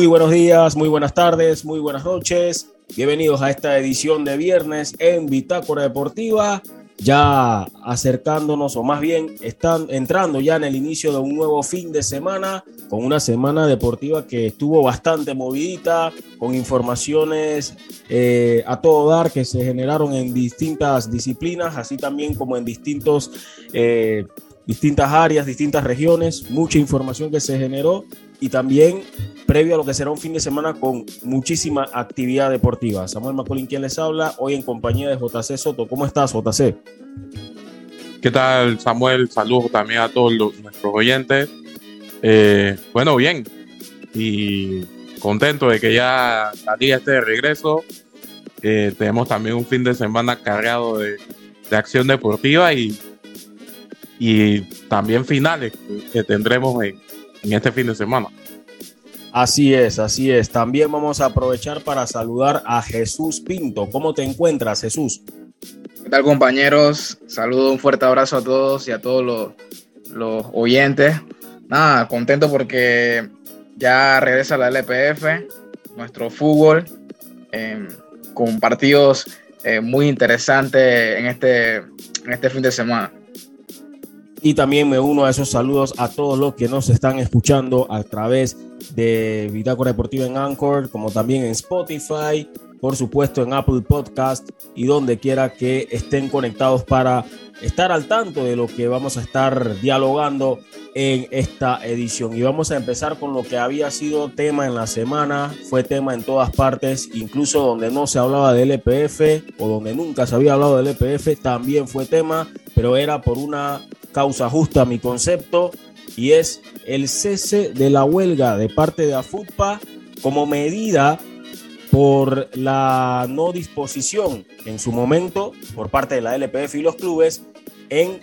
Muy buenos días, muy buenas tardes, muy buenas noches. Bienvenidos a esta edición de viernes en Bitácora Deportiva. Ya acercándonos, o más bien están entrando ya en el inicio de un nuevo fin de semana, con una semana deportiva que estuvo bastante movidita, con informaciones eh, a todo dar que se generaron en distintas disciplinas, así también como en distintos, eh, distintas áreas, distintas regiones, mucha información que se generó y también previo a lo que será un fin de semana con muchísima actividad deportiva. Samuel Macolín, quien les habla, hoy en compañía de JC Soto. ¿Cómo estás, JC? ¿Qué tal, Samuel? Saludos también a todos nuestros oyentes. Eh, bueno, bien. Y contento de que ya la liga esté de regreso. Eh, tenemos también un fin de semana cargado de, acción deportiva y, y también finales que tendremos en, en este fin de semana. Así es, así es. También vamos a aprovechar para saludar a Jesús Pinto. ¿Cómo te encuentras, Jesús? ¿Qué tal, compañeros? Saludo, un fuerte abrazo a todos y a todos los, oyentes. Nada, contento porque ya regresa la LPF, nuestro fútbol, em, con partidos eh, muy interesantes en este, en este fin de semana. Y también me uno a esos saludos a todos los que nos están escuchando a través de Bitácora Deportiva en Anchor, como también en Spotify, por supuesto en Apple Podcast y donde quiera que estén conectados para estar al tanto de lo que vamos a estar dialogando en esta edición. Y vamos a empezar con lo que había sido tema en la semana, fue tema en todas partes, incluso donde no se hablaba del EPF o donde nunca se había hablado del EPF, también fue tema, pero era por una causa justa mi concepto y es el cese de la huelga de parte de AFUTPA como medida por la no disposición en su momento por parte de la LPF y los clubes en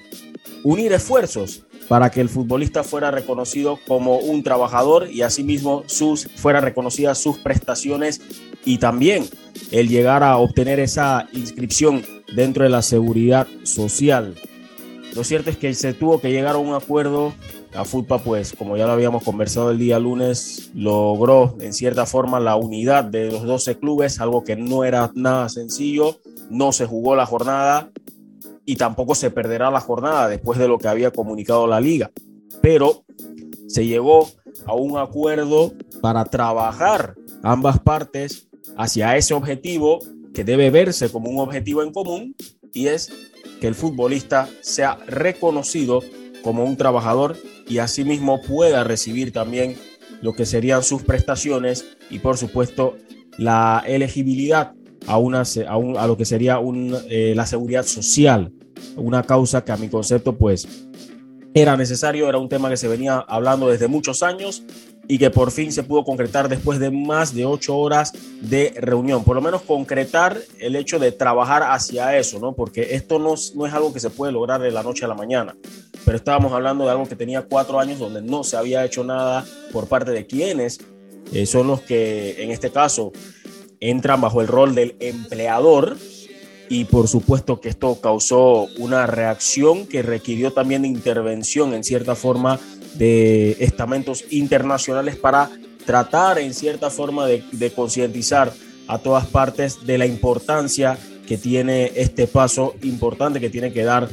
unir esfuerzos para que el futbolista fuera reconocido como un trabajador y asimismo sus, fuera reconocidas sus prestaciones y también el llegar a obtener esa inscripción dentro de la seguridad social. Lo cierto es que se tuvo que llegar a un acuerdo. A FUTPA, pues, como ya lo habíamos conversado el día lunes, logró en cierta forma la unidad de los 12 clubes, algo que no era nada sencillo. No se jugó la jornada y tampoco se perderá la jornada después de lo que había comunicado la liga. Pero se llegó a un acuerdo para trabajar ambas partes hacia ese objetivo que debe verse como un objetivo en común y es que el futbolista sea reconocido como un trabajador y asimismo pueda recibir también lo que serían sus prestaciones y por supuesto la elegibilidad a, una, a, lo que sería eh, la seguridad social, una causa que a mi concepto pues era necesario, era un tema que se venía hablando desde muchos años y que por fin se pudo concretar después de más de ocho horas de reunión. Por lo menos concretar el hecho de trabajar hacia eso, ¿no? Porque esto no, no es algo que se puede lograr de la noche a la mañana. Pero estábamos hablando de algo que tenía cuatro años donde no se había hecho nada por parte de quienes eh, son los que en este caso entran bajo el rol del empleador y por supuesto que esto causó una reacción que requirió también intervención en cierta forma de estamentos internacionales para tratar en cierta forma de, concientizar a todas partes de la importancia que tiene este paso importante que tiene que dar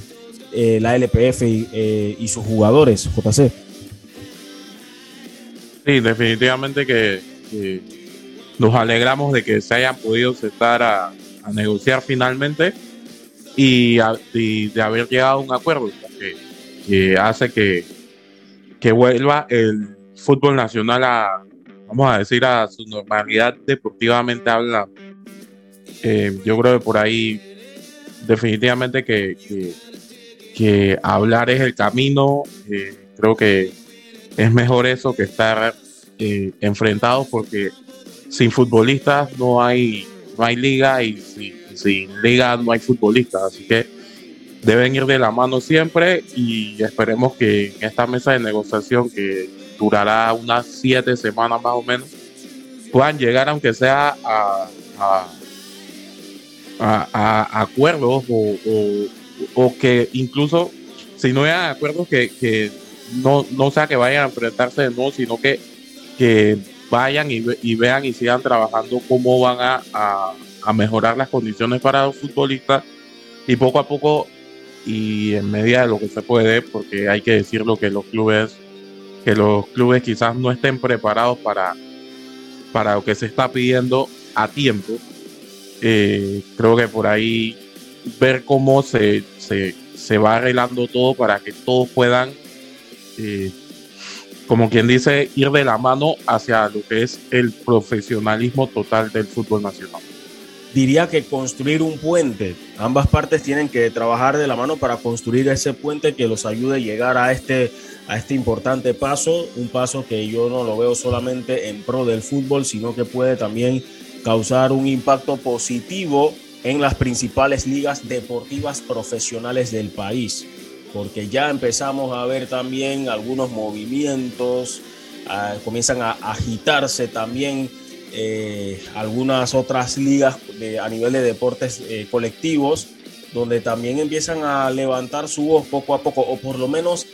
eh, la LPF eh, y, sus jugadores, JC. Sí, definitivamente que, nos alegramos de que se hayan podido sentar a, negociar finalmente y, de haber llegado a un acuerdo que hace que, que vuelva el fútbol nacional a, vamos a decir, a su normalidad deportivamente hablando. Eh, yo creo que por ahí definitivamente que, que, hablar es el camino. Eh, creo que es mejor eso que estar eh, enfrentados porque sin futbolistas no hay, no hay liga y sin, sin liga no hay futbolistas. Así que deben ir de la mano siempre y esperemos que en esta mesa de negociación que durará unas siete semanas más o menos puedan llegar aunque sea a, acuerdos o, que incluso si no hay acuerdos que, no, no sea que vayan a enfrentarse de nuevo sino que, que vayan y, vean y sigan trabajando cómo van a, a, mejorar las condiciones para los futbolistas. Y poco a poco y en medida de lo que se puede, porque hay que decirlo que los clubes que los clubes quizás no estén preparados para, para lo que se está pidiendo a tiempo. Eh, creo que por ahí ver cómo se, se, se, va arreglando todo para que todos puedan eh, como quien dice, ir de la mano hacia lo que es el profesionalismo total del fútbol nacional. Diría que construir un puente, ambas partes tienen que trabajar de la mano para construir ese puente que los ayude a llegar a este, a este importante paso, un paso que yo no lo veo solamente en pro del fútbol, sino que puede también causar un impacto positivo en las principales ligas deportivas profesionales del país. Porque ya empezamos a ver también algunos movimientos, ah, comienzan a agitarse también eh, algunas otras ligas a nivel de deportes eh, colectivos, donde también empiezan a levantar su voz poco a poco, o por lo menos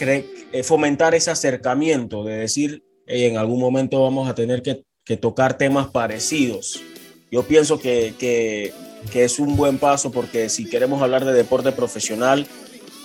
eh, fomentar ese acercamiento de decir, en algún momento vamos a tener que, tocar temas parecidos. Yo pienso que es un buen paso porque si queremos hablar de deporte profesional,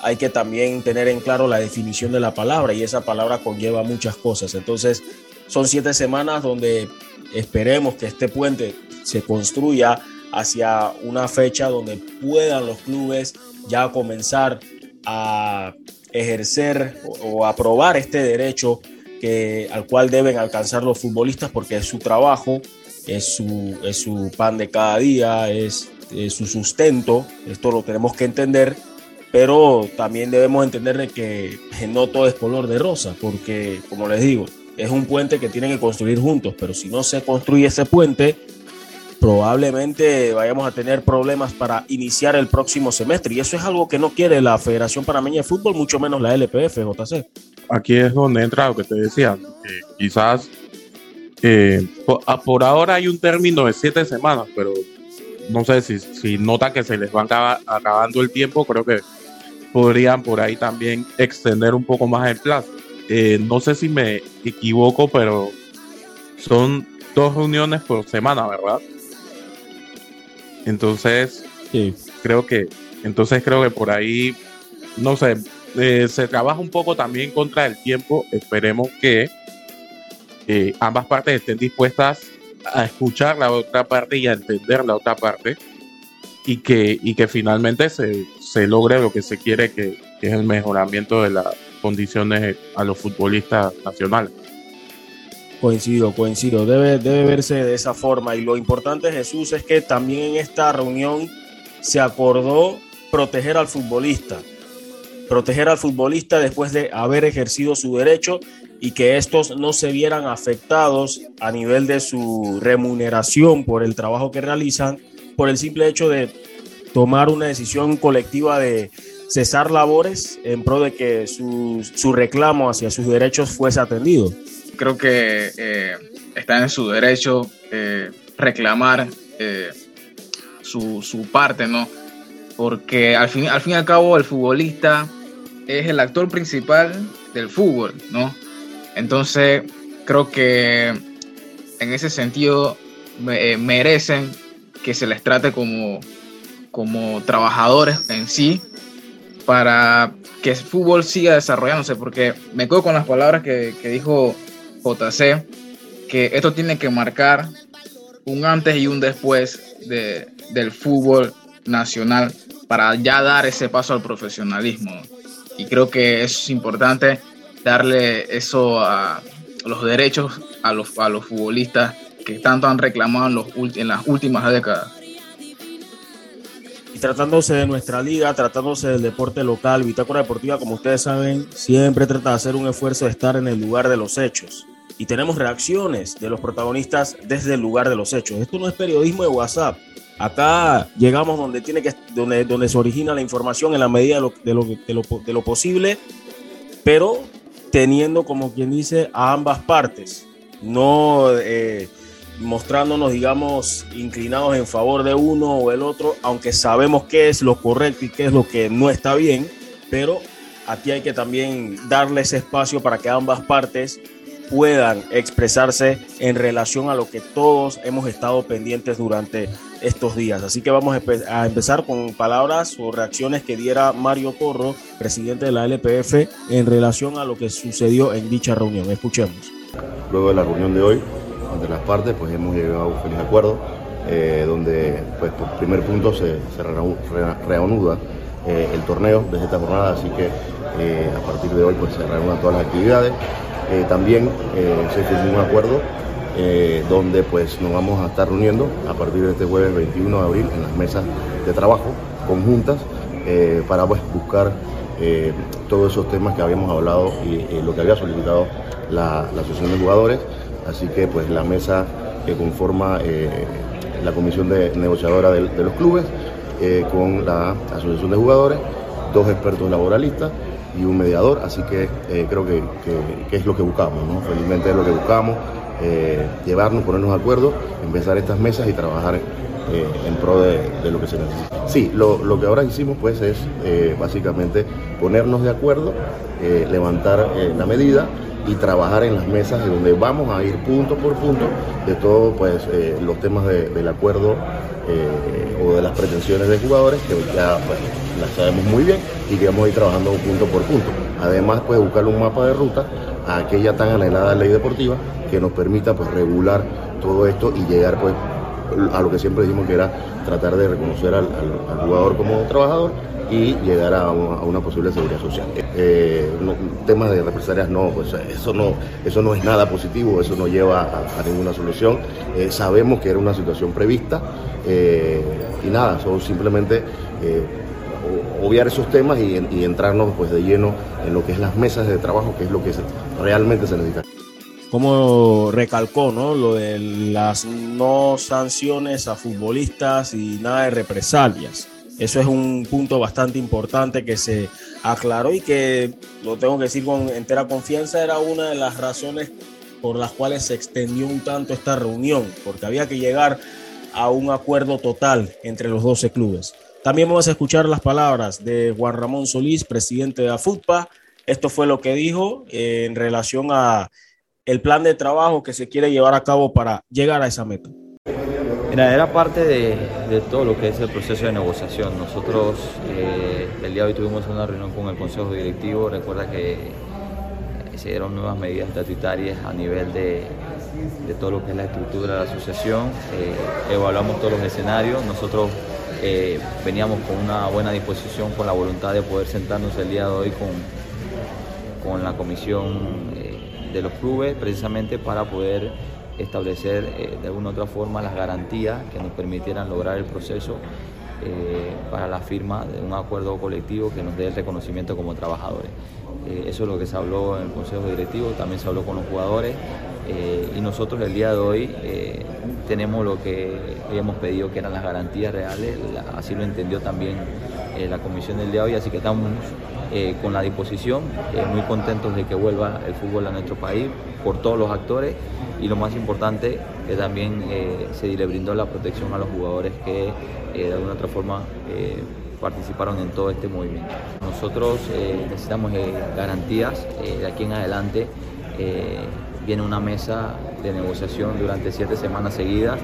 hay que también tener en claro la definición de la palabra y esa palabra conlleva muchas cosas. Entonces, son siete semanas donde esperemos que este puente se construya hacia una fecha donde puedan los clubes ya comenzar a ejercer o, aprobar este derecho que, al cual deben alcanzar los futbolistas porque es su trabajo, es su, es su pan de cada día, es su sustento, esto lo tenemos que entender pero también debemos entender que no todo es color de rosa, porque como les digo, es un puente que tienen que construir juntos, pero si no se construye ese puente, probablemente vayamos a tener problemas para iniciar el próximo semestre. Y eso es algo que no quiere la Federación Panameña de Fútbol, mucho menos la LPF, JC. Aquí es donde entra lo que te decía, que quizás eh, por, ahora hay un término de siete semanas, pero no sé si, si notan que se les va acabando el tiempo, creo que podrían por ahí también extender un poco más el plazo. Eh, no sé si me equivoco, pero son dos reuniones por semana, ¿verdad? Entonces, creo que, entonces creo que por ahí, no sé, eh, se trabaja un poco también contra el tiempo. Esperemos que eh, ambas partes estén dispuestas a escuchar la otra parte y a entender la otra parte y que, y que finalmente se, se logre lo que se quiere, que, es el mejoramiento de las condiciones a los futbolistas nacionales. Coincido, coincido. Debe, debe verse de esa forma. Y lo importante, Jesús, es que también en esta reunión se acordó proteger al futbolista. Proteger al futbolista después de haber ejercido su derecho y que estos no se vieran afectados a nivel de su remuneración por el trabajo que realizan por el simple hecho de tomar una decisión colectiva de cesar labores en pro de que su, su reclamo hacia sus derechos fuese atendido. Creo que eh, está en su derecho eh, reclamar eh, su, su, parte, ¿no? Porque al fin, al fin y al cabo el futbolista es el actor principal del fútbol, ¿no? Entonces creo que en ese sentido merecen que se les trate como, como trabajadores en sí para que el fútbol siga desarrollándose, porque me quedo con las palabras que, dijo JC, que esto tiene que marcar un antes y un después de, del fútbol nacional para ya dar ese paso al profesionalismo. Y creo que es importante darle eso a los derechos a los, a los futbolistas que tanto han reclamado en, los, en las últimas décadas. Y tratándose de nuestra liga, tratándose del deporte local, Bitácora Deportiva, como ustedes saben, siempre trata de hacer un esfuerzo de estar en el lugar de los hechos. Y tenemos reacciones de los protagonistas desde el lugar de los hechos. Esto no es periodismo de WhatsApp. Acá llegamos donde, tiene que, donde, donde se origina la información en la medida de lo, de lo, de lo, posible, pero teniendo, como quien dice, a ambas partes. No eh, mostrándonos, digamos, inclinados en favor de uno o el otro, aunque sabemos qué es lo correcto y qué es lo que no está bien, pero aquí hay que también darle ese espacio para que ambas partes puedan expresarse en relación a lo que todos hemos estado pendientes durante estos días. Así que vamos a, empezar con palabras o reacciones que diera Mario Corro, presidente de la LPF, en relación a lo que sucedió en dicha reunión. Escuchemos. Luego de la reunión de hoy, entre las partes, pues hemos llegado a un feliz acuerdo, eh, donde pues por primer punto se, reanuda eh, el torneo desde esta jornada, así que eh, a partir de hoy pues se reanudan todas las actividades. también se firmó un acuerdo donde pues nos vamos a estar reuniendo a partir de este jueves 21 de abril en las mesas de trabajo conjuntas para pues buscar todos esos temas que habíamos hablado y lo que había solicitado la, Asociación de Jugadores, así que pues la mesa que conforma eh, la comisión de, negociadora de, los clubes eh, con la Asociación de Jugadores, dos expertos laboralistas y un mediador, así que eh, creo que, es lo que buscamos, ¿no? felizmente es lo que buscamos, llevarnos, ponernos de acuerdo, empezar estas mesas y trabajar en pro de, lo que se necesita. Sí, lo, lo que ahora hicimos pues es básicamente ponernos de acuerdo, levantar la medida y trabajar en las mesas donde vamos a ir punto por punto de todos pues, eh, los temas del acuerdo eh, o de las pretensiones de jugadores que ya pues, las sabemos muy bien y que vamos a ir trabajando punto por punto. Además, pues buscar un mapa de ruta a aquella tan anhelada ley deportiva que nos permita pues regular todo esto y llegar pues a lo que siempre dijimos que era tratar de reconocer al jugador como trabajador y llegar a una, posible seguridad social. Eh, temas de represalias no, pues eso no, eso no es nada positivo, eso no lleva a, ninguna solución. Eh, sabemos que era una situación prevista eh, y nada, son simplemente obviar esos temas y, entrarnos pues de lleno en lo que es las mesas de trabajo, que es lo que realmente se necesita como recalcó, ¿no? Lo de las no sanciones a futbolistas y nada de represalias. Eso es un punto bastante importante que se aclaró y que, lo tengo que decir con entera confianza, era una de las razones por las cuales se extendió un tanto esta reunión, porque había que llegar a un acuerdo total entre los 12 clubes. También vamos a escuchar las palabras de Juan Ramón Solís, presidente de AFUTPA. Esto fue lo que dijo eh, en relación a el plan de trabajo que se quiere llevar a cabo para llegar a esa meta. Mira, era parte de, todo lo que es el proceso de negociación. Nosotros eh, el día de hoy tuvimos una reunión con el Consejo Directivo. Recuerda que eh, se dieron nuevas medidas estatutarias a nivel de, todo lo que es la estructura de la asociación. Eh, evaluamos todos los escenarios. Nosotros veníamos con una buena disposición, con la voluntad de poder sentarnos el día de hoy con, con la comisión de los clubes, precisamente para poder establecer eh, de alguna u otra forma las garantías que nos permitieran lograr el proceso eh, para la firma de un acuerdo colectivo que nos dé el reconocimiento como trabajadores. Eh, eso es lo que se habló en el Consejo Directivo, también se habló con los jugadores y nosotros el día de hoy tenemos lo que habíamos pedido que eran las garantías reales, así lo entendió también la comisión del día de hoy, así que estamos con la disposición, muy contentos de que vuelva el fútbol a nuestro país por todos los actores y lo más importante que también eh, se le brindó la protección a los jugadores que eh, de alguna otra forma eh, participaron en todo este movimiento. Nosotros necesitamos garantías de aquí en adelante. Viene una mesa de negociación durante siete semanas seguidas.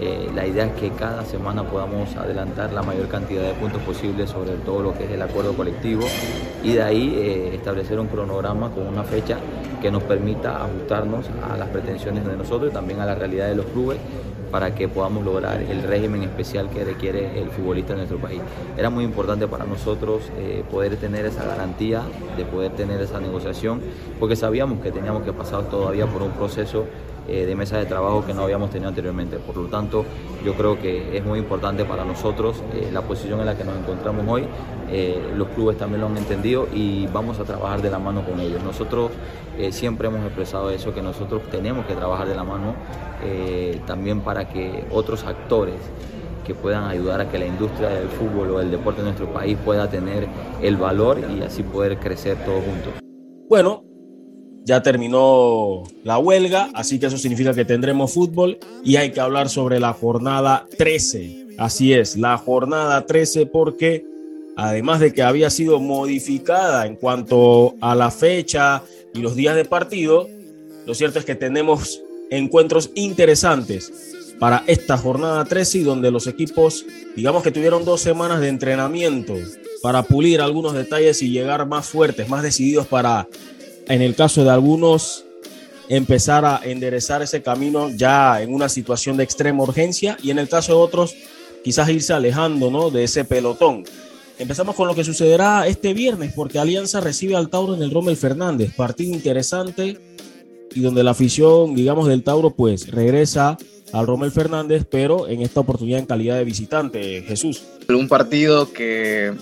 Eh, la idea es que cada semana podamos adelantar la mayor cantidad de puntos posibles sobre todo lo que es el acuerdo colectivo y de ahí eh, establecer un cronograma con una fecha que nos permita ajustarnos a las pretensiones de nosotros y también a la realidad de los clubes para que podamos lograr el régimen especial que requiere el futbolista en nuestro país. Era muy importante para nosotros eh, poder tener esa garantía, de poder tener esa negociación, porque sabíamos que teníamos que pasar todavía por un proceso eh, de mesa de trabajo que no habíamos tenido anteriormente. Por lo tanto, yo creo que es muy importante para nosotros eh, la posición en la que nos encontramos hoy. Eh, los clubes también lo han entendido y vamos a trabajar de la mano con ellos. Nosotros siempre hemos expresado eso, que nosotros tenemos que trabajar de la mano también para que otros actores que puedan ayudar a que la industria del fútbol o el deporte en nuestro país pueda tener el valor y así poder crecer todos juntos. Bueno, ya terminó la huelga, así que eso significa que tendremos fútbol y hay que hablar sobre la jornada 13. Así es, la jornada 13 porque además de que había sido modificada en cuanto a la fecha y los días de partido, Lo cierto es que tenemos encuentros interesantes para esta jornada 13 y donde los equipos, digamos que tuvieron dos semanas de entrenamiento para pulir algunos detalles y llegar más fuertes, más decididos para, en el caso de algunos, empezar a enderezar ese camino ya en una situación de extrema urgencia y en el caso de otros, quizás irse alejando ¿no? de ese pelotón. Empezamos con lo que sucederá este viernes, porque Alianza recibe al Tauro en el Rommel Fernández. Partido interesante y donde la afición, digamos, del Tauro, pues regresa al Rommel Fernández, pero en esta oportunidad en calidad de visitante, Jesús. Un partido que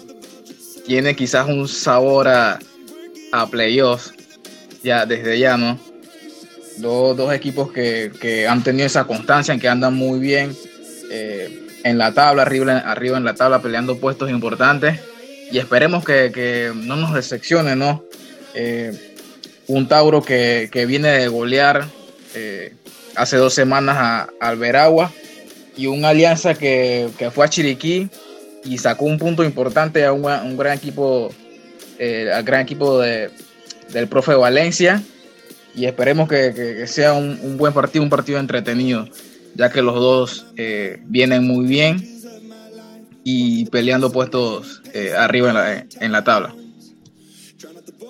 tiene quizás un sabor a, a playoffs, ya desde ya, ¿no? Dos, dos equipos que, que, han tenido esa constancia, en que andan muy bien. Eh, en la tabla, arriba, arriba en la tabla, peleando puestos importantes. Y esperemos que, que no nos decepcione, ¿no? Eh, un Tauro que, que, viene de golear eh, hace dos semanas a, Alberagua y una alianza que, que, fue a Chiriquí y sacó un punto importante a un, un gran equipo, eh, al gran equipo de, del profe Valencia. Y esperemos que, sea un, un buen partido, un partido entretenido ya que los dos eh, vienen muy bien y peleando puestos eh, arriba en la, en la, tabla.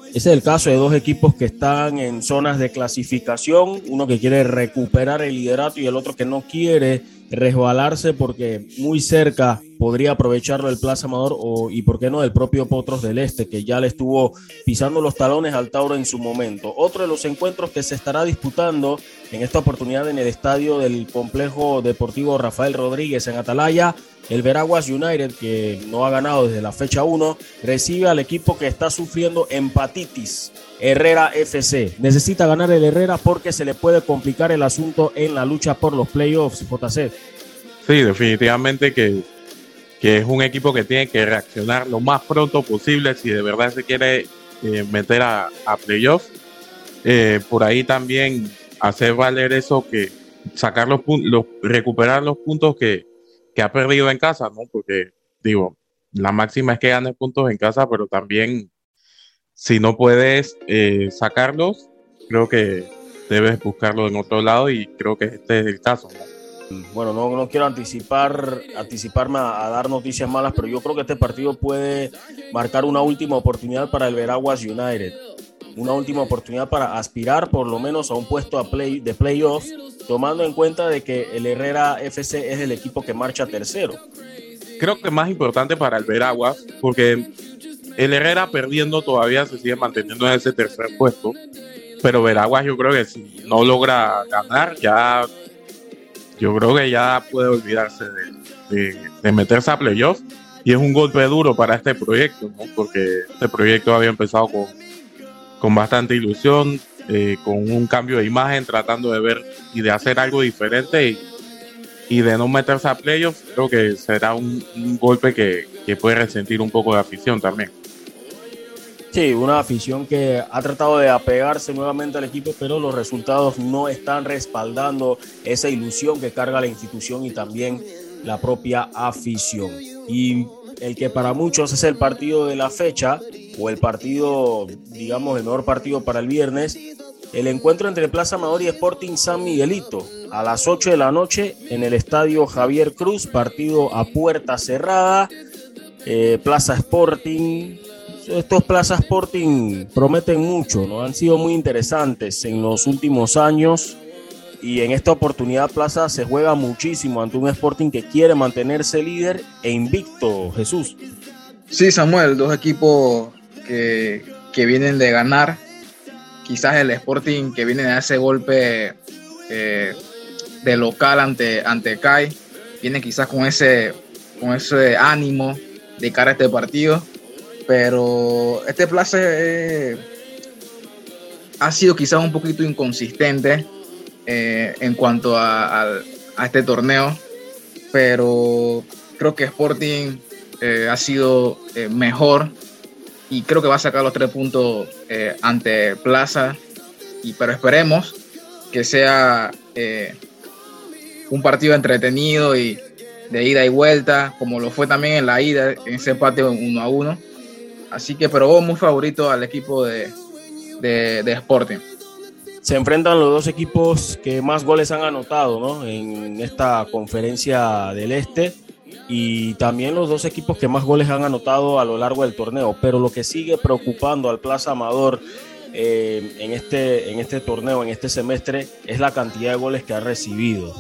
Ese es el caso de dos equipos que están en zonas de clasificación, uno que quiere recuperar el liderato y el otro que no quiere resbalarse porque muy cerca podría aprovecharlo el Plaza Amador o, y por qué no el propio Potros del Este que ya le estuvo pisando los talones al Tauro en su momento. Otro de los encuentros que se estará disputando en esta oportunidad en el estadio del complejo deportivo Rafael Rodríguez en Atalaya el Veraguas United, que no ha ganado desde la fecha 1, recibe al equipo que está sufriendo empatitis, Herrera FC. Necesita ganar el Herrera porque se le puede complicar el asunto en la lucha por los playoffs, JC. Sí, definitivamente que, que es un equipo que tiene que reaccionar lo más pronto posible si de verdad se quiere eh, meter a, playoffs. Eh, por ahí también hacer valer eso que sacar los, los recuperar los puntos que, que ha perdido en casa, ¿no? Porque, digo, la máxima es que ganes puntos en casa, pero también si no puedes eh, sacarlos, creo que debes buscarlo en otro lado y creo que este es el caso, ¿no? Bueno, no, no quiero anticipar, anticiparme a, dar noticias malas, pero yo creo que este partido puede marcar una última oportunidad para el Veraguas United. Una última oportunidad para aspirar por lo menos a un puesto play, de playoff tomando en cuenta de que el Herrera FC es el equipo que marcha tercero. Creo que es más importante para el Veraguas, porque el Herrera perdiendo todavía se sigue manteniendo en ese tercer puesto, pero Veraguas yo creo que si no logra ganar, ya yo creo que ya puede olvidarse de, meterse a playoffs y es un golpe duro para este proyecto, ¿no? porque este proyecto había empezado con, con bastante ilusión, eh, con un cambio de imagen, tratando de ver y de hacer algo diferente y, de no meterse a playoffs, creo que será un, un golpe que, que, puede resentir un poco de afición también. Sí, una afición que ha tratado de apegarse nuevamente al equipo, pero los resultados no están respaldando esa ilusión que carga la institución y también la propia afición. Y el que para muchos es el partido de la fecha, o el partido, digamos, el mejor partido para el viernes, el encuentro entre Plaza Amador y Sporting San Miguelito a las 8 de la noche en el estadio Javier Cruz, partido a puerta cerrada, eh, Plaza Sporting. Estos Plaza Sporting prometen mucho, ¿no? han sido muy interesantes en los últimos años y en esta oportunidad Plaza se juega muchísimo ante un Sporting que quiere mantenerse líder e invicto, Jesús. Sí, Samuel, dos equipos que, que vienen de ganar. Quizás el Sporting que viene de ese golpe eh, de local ante, ante CAI, viene quizás con ese, con ese ánimo de cara a este partido. Pero este Plaza eh, ha sido quizás un poquito inconsistente eh, en cuanto a, a, este torneo, pero creo que Sporting eh, ha sido mejor y creo que va a sacar los tres puntos ante Plaza, y, pero esperemos que sea un partido entretenido y de ida y vuelta, como lo fue también en la ida, en ese empate uno a uno. Así que, pero vos muy favorito al equipo de, de, de Sporting. se enfrentan los dos equipos que más goles han anotado ¿no? en esta conferencia del Este y también los dos equipos que más goles han anotado a lo largo del torneo. Pero lo que sigue preocupando al Plaza Amador eh, en, este, en este torneo, en este semestre, es la cantidad de goles que ha recibido.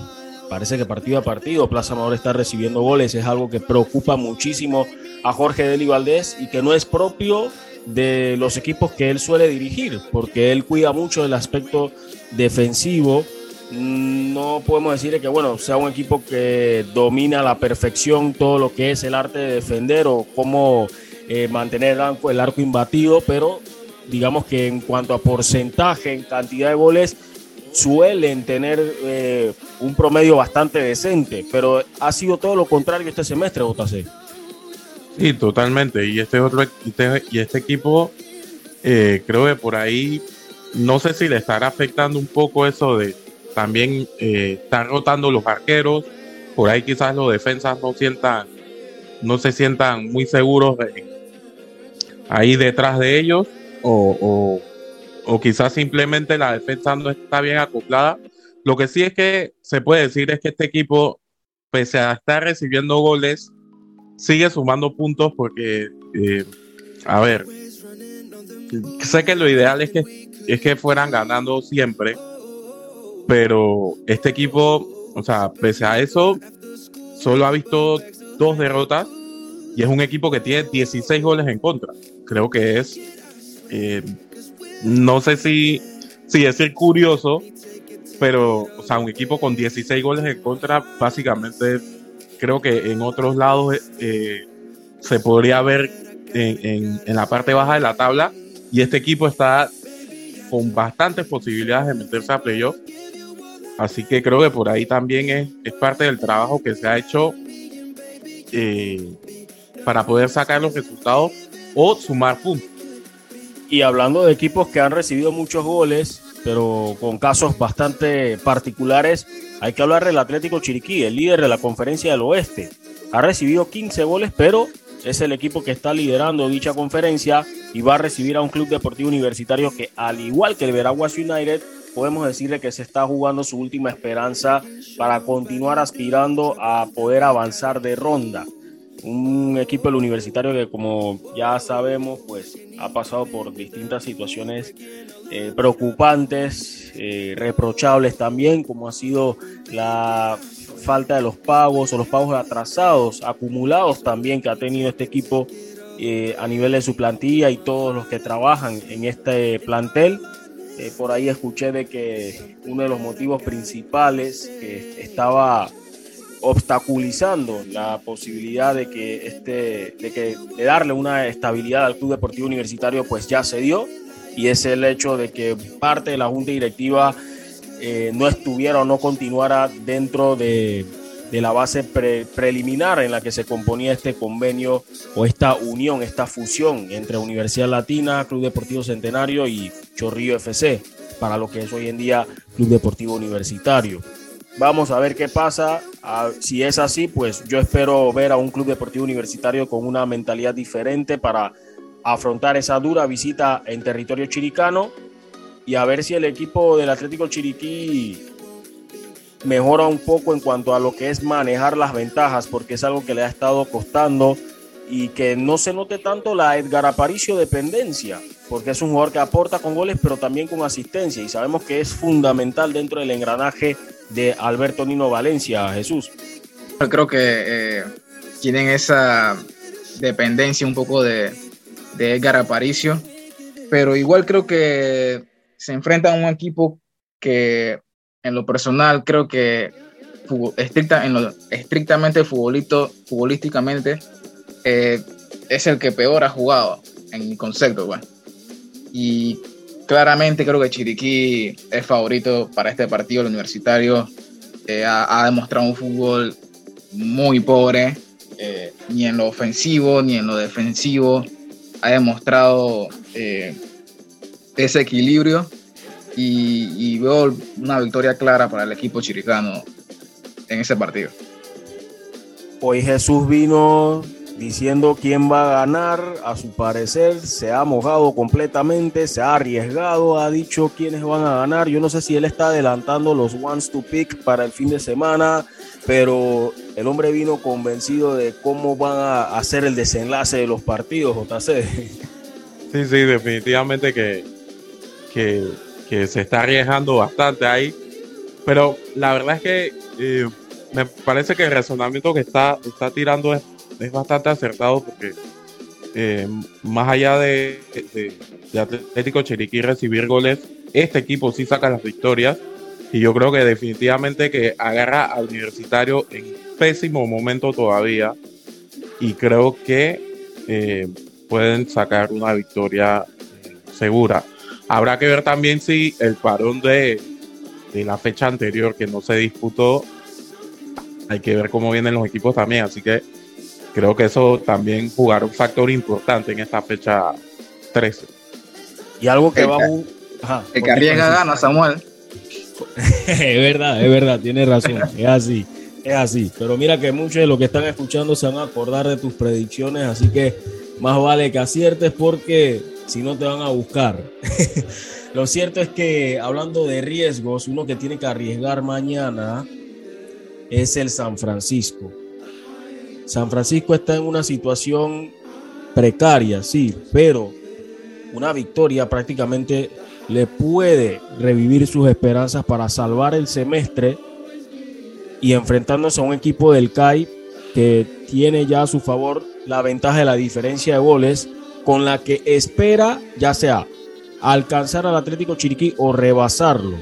Parece que partido a partido Plaza Amador está recibiendo goles, es algo que preocupa muchísimo a Jorge Deli Valdés y que no es propio de los equipos que él suele dirigir, porque él cuida mucho del aspecto defensivo. No podemos decir que bueno, sea un equipo que domina a la perfección todo lo que es el arte de defender o cómo eh, mantener el arco, el arco imbatido, pero digamos que en cuanto a porcentaje, en cantidad de goles, suelen tener eh, un promedio bastante decente, pero ha sido todo lo contrario este semestre, JC. Sí, totalmente. Y este otro este, y este equipo, eh, creo que por ahí, no sé si le estará afectando un poco eso de también eh, estar rotando los arqueros. Por ahí quizás los defensas no sientan, no se sientan muy seguros ahí detrás de ellos. O, o quizás simplemente la defensa no está bien acoplada. Lo que sí es que se puede decir es que este equipo, pese a estar recibiendo goles, sigue sumando puntos porque, eh, a ver, sé que lo ideal es que, es que fueran ganando siempre, pero este equipo, o sea, pese a eso, solo ha visto dos derrotas y es un equipo que tiene 16 goles en contra. Creo que es, eh, no sé si, si decir curioso, pero, o sea, un equipo con 16 goles en contra, básicamente creo que en otros lados eh, se podría ver en, la parte baja de la tabla y este equipo está con bastantes posibilidades de meterse a playoff. Así que creo que por ahí también es, es parte del trabajo que se ha hecho eh, para poder sacar los resultados o sumar puntos. Y hablando de equipos que han recibido muchos goles, pero con casos bastante particulares, hay que hablar del Atlético Chiriquí, el líder de la conferencia del oeste. Ha recibido 15 goles, pero es el equipo que está liderando dicha conferencia y va a recibir a un club deportivo universitario que, al igual que el Veraguas United, podemos decirle que se está jugando su última esperanza para continuar aspirando a poder avanzar de ronda un equipo del universitario que como ya sabemos pues ha pasado por distintas situaciones eh, preocupantes, eh, reprochables también, como ha sido la falta de los pagos o los pagos atrasados, acumulados también que ha tenido este equipo eh, a nivel de su plantilla y todos los que trabajan en este plantel. por ahí escuché de que uno de los motivos principales que estaba obstaculizando la posibilidad de que este de que de darle una estabilidad al club deportivo universitario pues ya se dio y es el hecho de que parte de la junta directiva eh, no estuviera o no continuara dentro de, de la base preliminar en la que se componía este convenio o esta unión, esta fusión entre Universidad Latina, Club Deportivo Centenario y Chorrillo FC, para lo que es hoy en día Club Deportivo Universitario. Vamos a ver qué pasa. si es así, pues yo espero ver a un club deportivo universitario con una mentalidad diferente para afrontar esa dura visita en territorio chiricano y a ver si el equipo del Atlético Chiriquí mejora un poco en cuanto a lo que es manejar las ventajas, porque es algo que le ha estado costando y que no se note tanto la Edgar Aparicio dependencia, porque es un jugador que aporta con goles, pero también con asistencia, y sabemos que es fundamental dentro del engranaje de Alberto Nino Valencia, Jesús. Creo que eh, tienen esa dependencia un poco de, de Edgar Aparicio, pero igual creo que se enfrentan a un equipo que en lo personal creo que estricta, en lo, estrictamente futbolito, futbolísticamente eh, es el que peor ha jugado en mi concepto. Bueno. Y claramente creo que Chiriquí es favorito para este partido. El universitario eh, ha, demostrado un fútbol muy pobre, eh, ni en lo ofensivo ni en lo defensivo. Ha demostrado eh, ese equilibrio y, y, veo una victoria clara para el equipo chiricano en ese partido. Hoy Jesús vino diciendo quién va a ganar. A su parecer se ha mojado completamente, se ha arriesgado, ha dicho quiénes van a ganar. Yo no sé si él está adelantando los ones to pick para el fin de semana, pero el hombre vino convencido de cómo van a hacer el desenlace de los partidos, JC. Sí, sí, definitivamente que, que, se está arriesgando bastante ahí. Pero la verdad es que eh, me parece que el razonamiento que está, está tirando es es bastante acertado porque eh, más allá de, de, Atlético Chiriquí recibir goles, este equipo sí saca las victorias. Y yo creo que definitivamente que agarra al universitario en pésimo momento todavía. Y creo que eh, pueden sacar una victoria eh, segura. Habrá que ver también si el parón de, de la fecha anterior que no se disputó, hay que ver cómo vienen los equipos también, así que creo que eso también jugará un factor importante en esta fecha 13. Y algo que va a... el que arriesga gana, Samuel. es verdad, es verdad, tienes razón, es así, es así. Pero mira que muchos de los que están escuchando se van a acordar de tus predicciones, así que más vale que aciertes porque si no te van a buscar. Lo cierto es que hablando de riesgos, uno que tiene que arriesgar mañana es el San Francisco. San Francisco está en una situación precaria, sí, pero una victoria prácticamente le puede revivir sus esperanzas para salvar el semestre y enfrentándose a un equipo del CAI que tiene ya a su favor la ventaja de la diferencia de goles con la que espera ya sea alcanzar al Atlético Chiriquí o rebasarlo.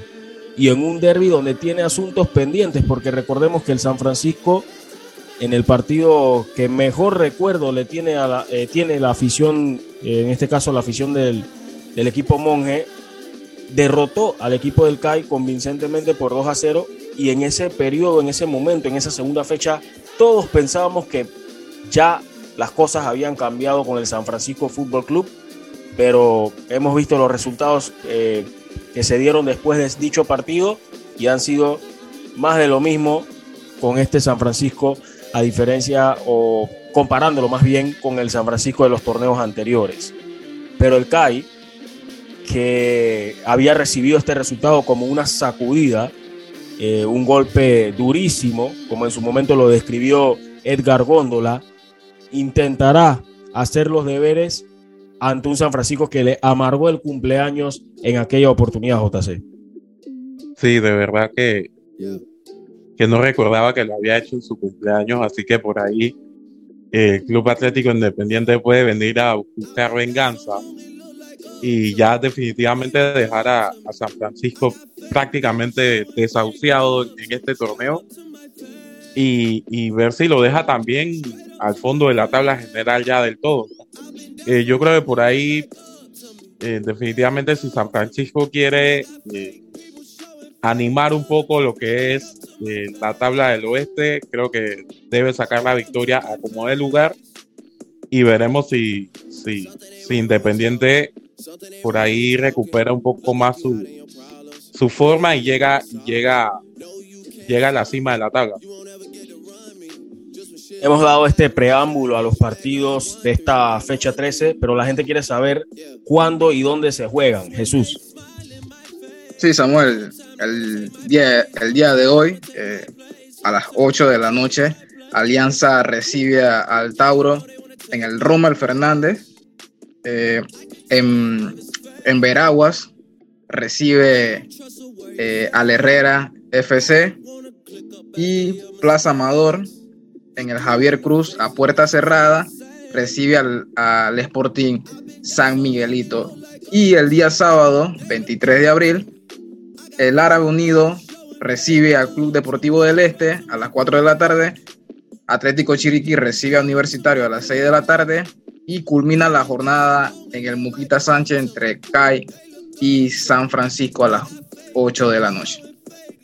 Y en un derby donde tiene asuntos pendientes, porque recordemos que el San Francisco en el partido que mejor recuerdo le tiene a la, eh, tiene la afición, eh, en este caso la afición del, equipo Monje, derrotó al equipo del CAI convincentemente por 2 a 0 y en ese periodo, en ese momento, en esa segunda fecha, todos pensábamos que ya las cosas habían cambiado con el San Francisco Fútbol Club, pero hemos visto los resultados eh, que se dieron después de dicho partido y han sido más de lo mismo con este San Francisco a diferencia o comparándolo más bien con el San Francisco de los torneos anteriores. Pero el CAI, que había recibido este resultado como una sacudida, eh, un golpe durísimo, como en su momento lo describió Edgar Góndola, intentará hacer los deberes ante un San Francisco que le amargó el cumpleaños en aquella oportunidad, JC. Sí, de verdad que que no recordaba que lo había hecho en su cumpleaños, así que por ahí el Club Atlético Independiente puede venir a buscar venganza y ya definitivamente dejar a, San Francisco prácticamente desahuciado en este torneo y, ver si lo deja también al fondo de la tabla general ya del todo. Eh, yo creo que por ahí eh, definitivamente si San Francisco quiere eh, animar un poco lo que es eh, la tabla del oeste. Creo que debe sacar la victoria a como de lugar y veremos si, si, si, Independiente por ahí recupera un poco más su, su forma y llega, llega, llega a la cima de la tabla. Hemos dado este preámbulo a los partidos de esta fecha 13, pero la gente quiere saber cuándo y dónde se juegan. Jesús. Sí, Samuel, el día, el día de hoy, eh, a las 8 de la noche, Alianza recibe al Tauro en el Rommel Fernández. Eh, en, en, Veraguas recibe eh, al Herrera FC y Plaza Amador en el Javier Cruz a puerta cerrada recibe al, al Sporting San Miguelito. Y el día sábado, 23 de abril, el Árabe Unido recibe al Club Deportivo del Este a las 4 de la tarde. Atlético Chiriquí recibe a Universitario a las 6 de la tarde. Y culmina la jornada en el Muquita Sánchez entre CAI y San Francisco a las 8 de la noche.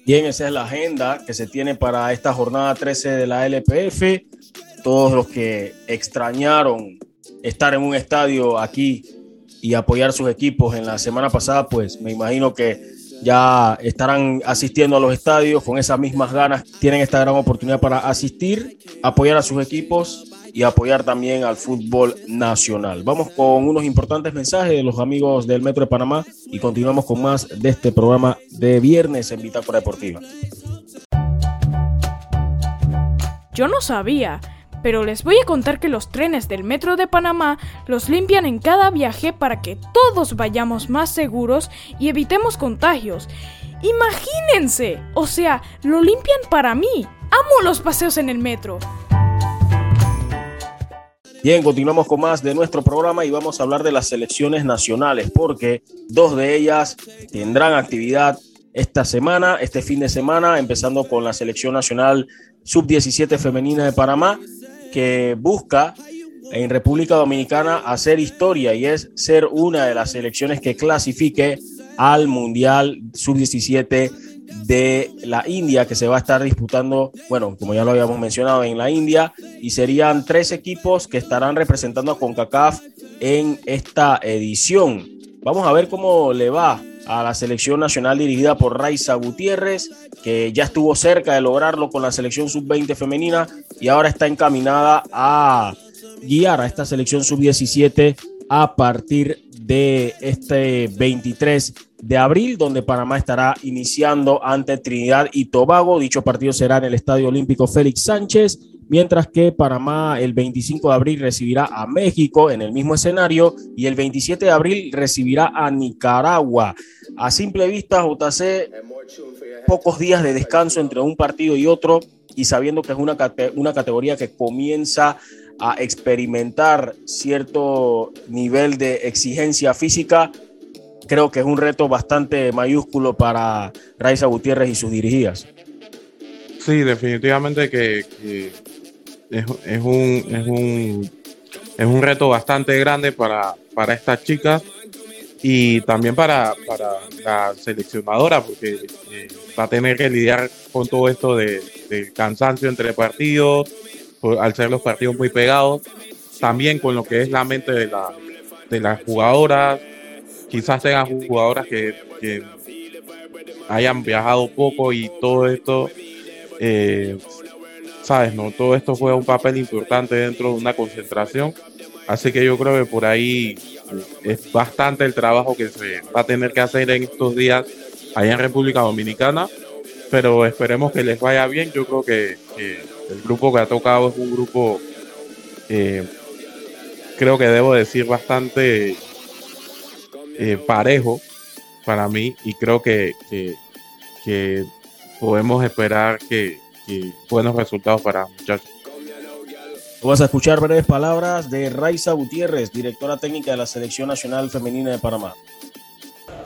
Bien, esa es la agenda que se tiene para esta jornada 13 de la LPF. Todos los que extrañaron estar en un estadio aquí y apoyar sus equipos en la semana pasada, pues me imagino que ya estarán asistiendo a los estadios con esas mismas ganas, tienen esta gran oportunidad para asistir, apoyar a sus equipos y apoyar también al fútbol nacional. Vamos con unos importantes mensajes de los amigos del Metro de Panamá y continuamos con más de este programa de viernes en Bitácora Deportiva. Yo no sabía, pero les voy a contar que los trenes del Metro de Panamá los limpian en cada viaje para que todos vayamos más seguros y evitemos contagios. Imagínense, o sea, lo limpian para mí. Amo los paseos en el metro. Bien, continuamos con más de nuestro programa y vamos a hablar de las selecciones nacionales porque dos de ellas tendrán actividad esta semana, este fin de semana, empezando con la selección nacional sub-17 femenina de Panamá, que busca en República Dominicana hacer historia y es ser una de las selecciones que clasifique al Mundial sub-17 de la India que se va a estar disputando, bueno, como ya lo habíamos mencionado, en la India y serían tres equipos que estarán representando a CONCACAF en esta edición. Vamos a ver cómo le va a la selección nacional dirigida por Raiza Gutiérrez, que ya estuvo cerca de lograrlo con la selección sub-20 femenina y ahora está encaminada a guiar a esta selección sub-17 a partir de este 23 de abril, donde Panamá estará iniciando ante Trinidad y Tobago. Dicho partido será en el Estadio Olímpico Félix Sánchez, mientras que Panamá el 25 de abril recibirá a México en el mismo escenario y el 27 de abril recibirá a Nicaragua. A simple vista, JC, pocos días de descanso entre un partido y otro y sabiendo que es una, una categoría que comienza a experimentar cierto nivel de exigencia física, creo que es un reto bastante mayúsculo para Raiza Gutiérrez y sus dirigidas. Sí, definitivamente que, es, un, es, un, es un reto bastante grande para, para estas chicas y también para, para la seleccionadora, porque eh, va a tener que lidiar con todo esto de, cansancio entre partidos, al ser los partidos muy pegados, también con lo que es la mente de, la, de las jugadoras, quizás tengan jugadoras que, hayan viajado poco y todo esto, eh, sabes, no, todo esto fue un papel importante dentro de una concentración. Así que yo creo que por ahí es bastante el trabajo que se va a tener que hacer en estos días allá en República Dominicana, pero esperemos que les vaya bien. Yo creo que, el grupo que ha tocado es un grupo, eh, creo que debo decir, bastante eh, parejo para mí y creo que, que, podemos esperar que, buenos resultados para muchachos. Vamos a escuchar breves palabras de Raiza Gutiérrez, directora técnica de la Selección Nacional Femenina de Panamá.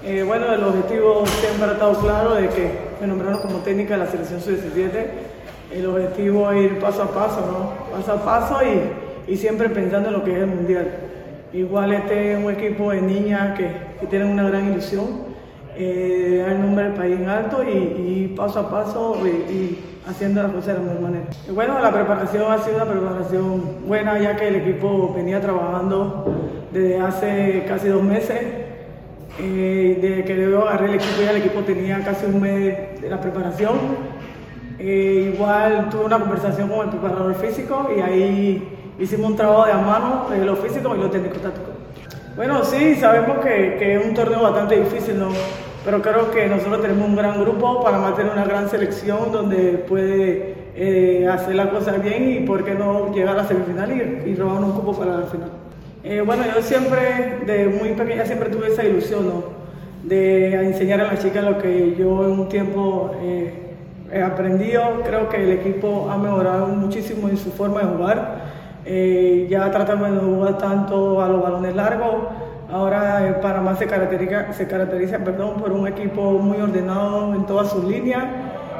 Eh, bueno, el objetivo siempre ha estado claro de que me nombraron como técnica de la Selección Sub-17. El objetivo es ir paso a paso, ¿no? Paso a paso y, y siempre pensando en lo que es el Mundial. Igual este es un equipo de niñas que, que tienen una gran ilusión, eh, dar el nombre del país en alto y, paso a paso y, haciendo las cosas de la mejor manera. bueno, la preparación ha sido una preparación buena ya que el equipo venía trabajando desde hace casi dos meses. Eh, desde que yo agarré el equipo ya el equipo tenía casi un mes de la preparación. Eh, igual tuve una conversación con el preparador físico y ahí hicimos un trabajo de a mano, de lo físico y lo técnico táctico. Bueno, sí, sabemos que, que, es un torneo bastante difícil, ¿no? Pero creo que nosotros tenemos un gran grupo para mantener una gran selección donde puede eh, hacer las cosas bien y por qué no llegar a la semifinal y, robar un cupo para la final. Eh, bueno, yo siempre, de muy pequeña, siempre tuve esa ilusión ¿no? de enseñar a las chicas lo que yo en un tiempo eh, he aprendido. Creo que el equipo ha mejorado muchísimo en su forma de jugar. Eh, ya tratamos de jugar tanto a los balones largos. Ahora eh, Panamá se caracteriza, se caracteriza perdón, por un equipo muy ordenado en todas sus líneas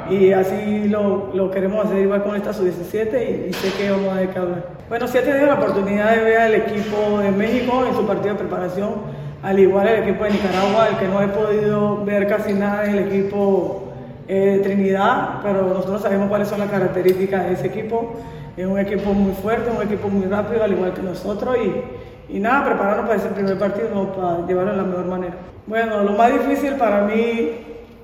y así lo, lo queremos hacer igual con esta sub-17 y, sé que vamos a dejar Bueno, sí he tenido la oportunidad de ver al equipo de México en su partido de preparación, al igual el equipo de Nicaragua, el que no he podido ver casi nada en el equipo eh, de Trinidad, pero nosotros sabemos cuáles son las características de ese equipo. Es un equipo muy fuerte, un equipo muy rápido, al igual que nosotros. Y, y nada, prepararnos para ese primer partido, para llevarlo de la mejor manera. Bueno, lo más difícil para mí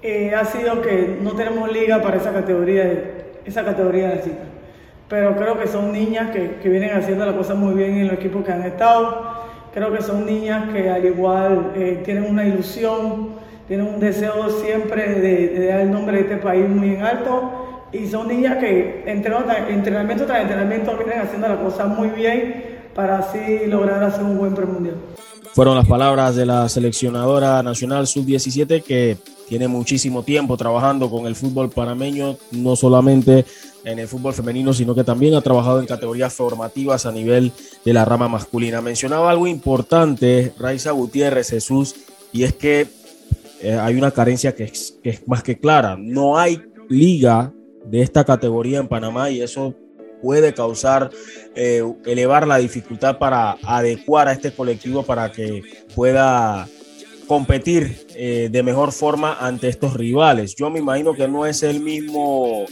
eh, ha sido que no tenemos liga para esa categoría de, esa categoría de chicas. pero creo que son niñas que, que vienen haciendo la cosa muy bien en los equipos que han estado. Creo que son niñas que al igual eh, tienen una ilusión, tienen un deseo siempre de, de, dar el nombre de este país muy en alto y son niñas que entrenamiento tras entrenamiento vienen haciendo la cosa muy bien para así lograr hacer un buen premundial. Fueron las palabras de la seleccionadora nacional sub-17 que tiene muchísimo tiempo trabajando con el fútbol panameño, no solamente en el fútbol femenino, sino que también ha trabajado en categorías formativas a nivel de la rama masculina. Mencionaba algo importante, Raiza Gutiérrez Jesús, y es que eh, hay una carencia que es, que es más que clara. No hay liga de esta categoría en Panamá y eso puede causar, eh, elevar la dificultad para adecuar a este colectivo para que pueda competir eh, de mejor forma ante estos rivales. Yo me imagino que no es el mismo,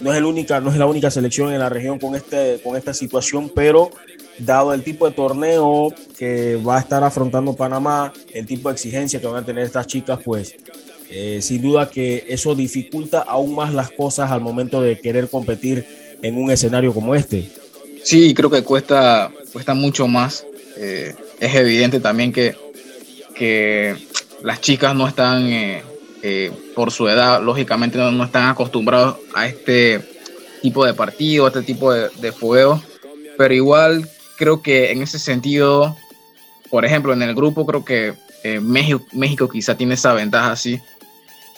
no es, el única, no es la única selección en la región con, este, con esta situación, pero dado el tipo de torneo que va a estar afrontando Panamá, el tipo de exigencia que van a tener estas chicas, pues eh, sin duda que eso dificulta aún más las cosas al momento de querer competir en un escenario como este. Sí, creo que cuesta, cuesta mucho más. Eh, es evidente también que, que las chicas no están, eh, eh, por su edad, lógicamente no, están acostumbrados a este tipo de partido, a este tipo de, de fuego. Pero igual creo que en ese sentido, por ejemplo, en el grupo creo que México, México quizá tiene esa ventaja así.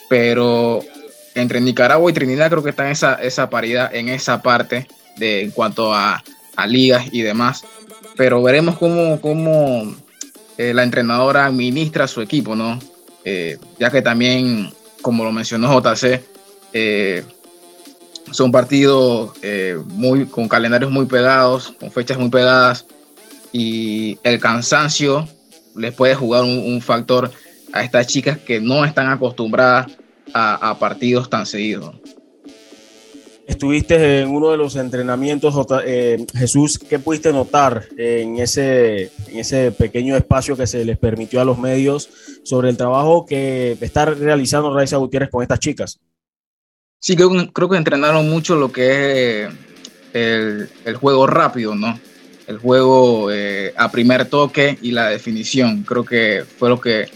Pero entre Nicaragua y Trinidad creo que está esa, esa paridad en esa parte de, en cuanto a, ligas y demás. Pero veremos cómo, cómo eh, la entrenadora administra su equipo, ¿no? Eh, ya que también, como lo mencionó JC, eh, son partidos muy, con calendarios muy pegados, con fechas muy pegadas, y el cansancio les puede jugar un factor a estas chicas que no están acostumbradas a, partidos tan seguidos. Estuviste en uno de los entrenamientos, eh, Jesús, ¿qué pudiste notar en ese, en ese pequeño espacio que se les permitió a los medios sobre el trabajo que está realizando Raiza Gutiérrez con estas chicas? Sí, creo, creo que entrenaron mucho lo que es el, el juego rápido, ¿no? El juego eh, a primer toque y la definición. Creo que fue lo que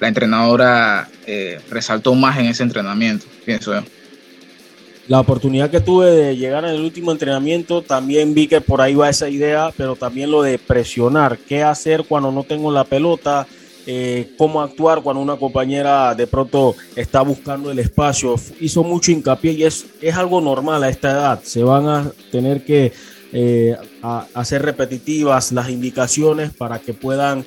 la entrenadora eh, resaltó más en ese entrenamiento, pienso yo. La oportunidad que tuve de llegar en el último entrenamiento, también vi que por ahí va esa idea, pero también lo de presionar, qué hacer cuando no tengo la pelota, eh, cómo actuar cuando una compañera de pronto está buscando el espacio. Hizo mucho hincapié y es, es algo normal a esta edad. Se van a tener que eh, hacer repetitivas las indicaciones para que puedan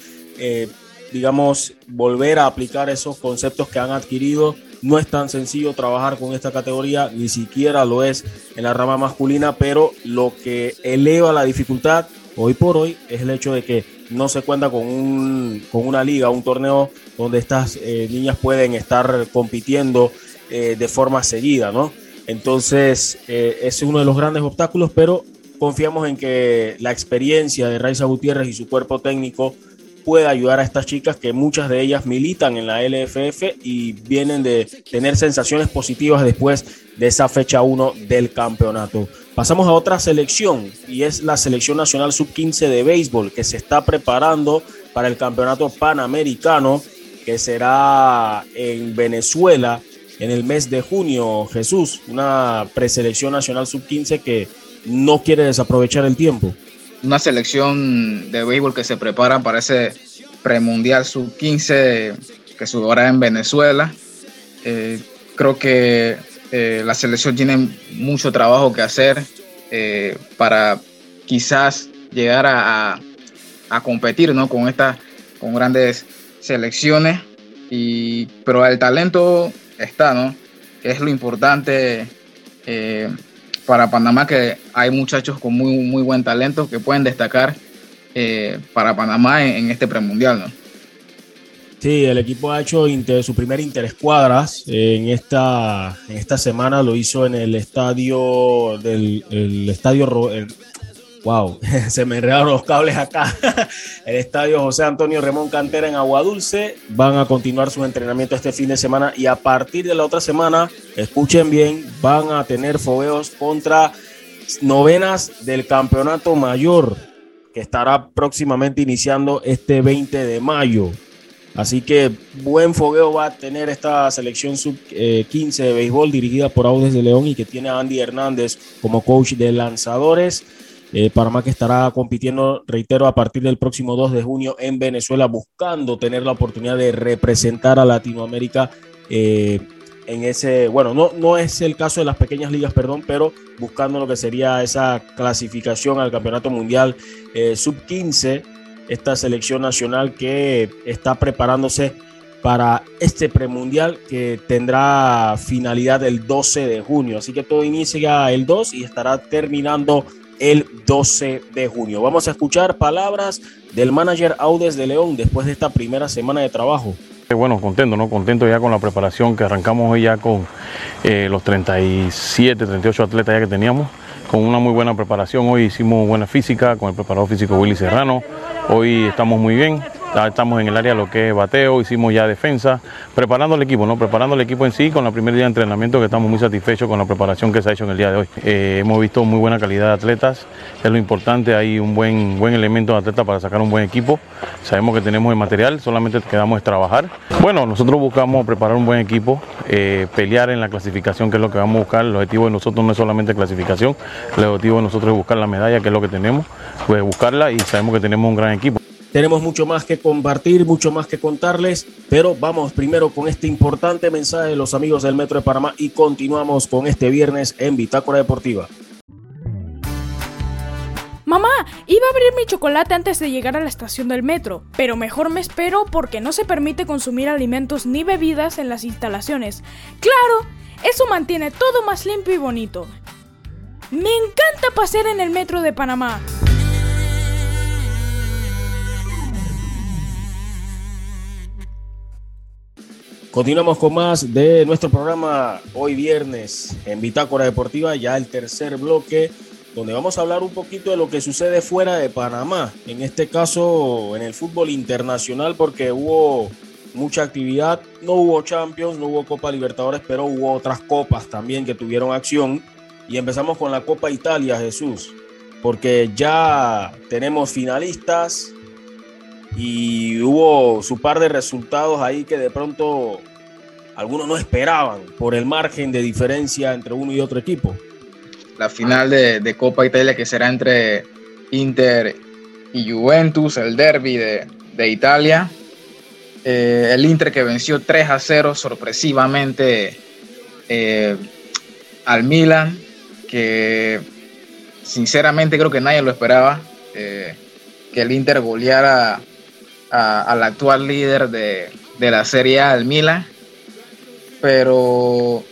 digamos, volver a aplicar esos conceptos que han adquirido. No es tan sencillo trabajar con esta categoría, ni siquiera lo es en la rama masculina, pero lo que eleva la dificultad hoy por hoy es el hecho de que no se cuenta con, un, con una liga, un torneo donde estas eh, niñas pueden estar compitiendo eh, de forma seguida, ¿no? Entonces, eh, es uno de los grandes obstáculos, pero confiamos en que la experiencia de Raiza Gutiérrez y su cuerpo técnico puede ayudar a estas chicas que muchas de ellas militan en la LFF y vienen de tener sensaciones positivas después de esa fecha 1 del campeonato. Pasamos a otra selección y es la selección nacional sub-15 de béisbol que se está preparando para el campeonato panamericano que será en Venezuela en el mes de junio. Jesús, una preselección nacional sub-15 que no quiere desaprovechar el tiempo una selección de béisbol que se prepara para ese premundial sub-15 que se jugará en Venezuela. Eh, creo que eh, la selección tiene mucho trabajo que hacer eh, para quizás llegar a, competir ¿no? con estas con grandes selecciones. Y, pero el talento está, ¿no? es lo importante para Panamá que hay muchachos con muy, muy buen talento que pueden destacar eh, para Panamá en, este premundial, ¿no? Sí, el equipo ha hecho su primer interescuadras en esta, en esta semana, lo hizo en el estadio del el estadio Wow, se me enredaron los cables acá. El estadio José Antonio Remón Cantera en Agua Dulce. Van a continuar su entrenamiento este fin de semana y a partir de la otra semana, escuchen bien, van a tener fogueos contra novenas del campeonato mayor que estará próximamente iniciando este 20 de mayo. Así que buen fogueo va a tener esta selección sub-15 de béisbol dirigida por Audes de León y que tiene a Andy Hernández como coach de lanzadores. Eh, Panamá que estará compitiendo, reitero, a partir del próximo 2 de junio en Venezuela, buscando tener la oportunidad de representar a Latinoamérica eh, en ese, bueno, no, no es el caso de las pequeñas ligas, perdón, pero buscando lo que sería esa clasificación al Campeonato Mundial eh, Sub-15, esta selección nacional que está preparándose para este premundial que tendrá finalidad el 12 de junio. Así que todo inicia el 2 y estará terminando el 12 de junio. Vamos a escuchar palabras del manager Audes de León después de esta primera semana de trabajo. Bueno, contento, ¿no? Contento ya con la preparación que arrancamos hoy ya con eh, los 37, 38 atletas ya que teníamos, con una muy buena preparación. Hoy hicimos buena física con el preparador físico Willy Serrano. Hoy estamos muy bien, estamos en el área lo que es bateo, hicimos ya defensa, preparando el equipo, ¿no? Preparando el equipo en sí con el primer día de entrenamiento que estamos muy satisfechos con la preparación que se ha hecho en el día de hoy. Eh, hemos visto muy buena calidad de atletas, es lo importante, hay un buen, buen elemento de atleta para sacar un buen equipo. Sabemos que tenemos el material, solamente quedamos es trabajar. Bueno, nosotros buscamos preparar un buen equipo, eh, pelear en la clasificación, que es lo que vamos a buscar. El objetivo de nosotros no es solamente clasificación, el objetivo de nosotros es buscar la medalla, que es lo que tenemos, pues buscarla y sabemos que tenemos un gran equipo. Tenemos mucho más que compartir, mucho más que contarles, pero vamos primero con este importante mensaje de los amigos del Metro de Panamá y continuamos con este viernes en Bitácora Deportiva. Mamá, iba a abrir mi chocolate antes de llegar a la estación del metro, pero mejor me espero porque no se permite consumir alimentos ni bebidas en las instalaciones. Claro, eso mantiene todo más limpio y bonito. Me encanta pasear en el metro de Panamá. Continuamos con más de nuestro programa hoy viernes en Bitácora Deportiva, ya el tercer bloque, donde vamos a hablar un poquito de lo que sucede fuera de Panamá, en este caso en el fútbol internacional, porque hubo mucha actividad, no hubo Champions, no hubo Copa Libertadores, pero hubo otras copas también que tuvieron acción. Y empezamos con la Copa Italia, Jesús, porque ya tenemos finalistas, y hubo su par de resultados ahí que de pronto algunos no esperaban por el margen de diferencia entre uno y otro equipo. La final de, Copa Italia que será entre Inter y Juventus, el derby de, Italia. Eh, el Inter que venció 3 a 0 sorpresivamente eh, al Milan, que sinceramente creo que nadie lo esperaba, eh, que el Inter goleara al actual líder de, la Serie A, el Milan, pero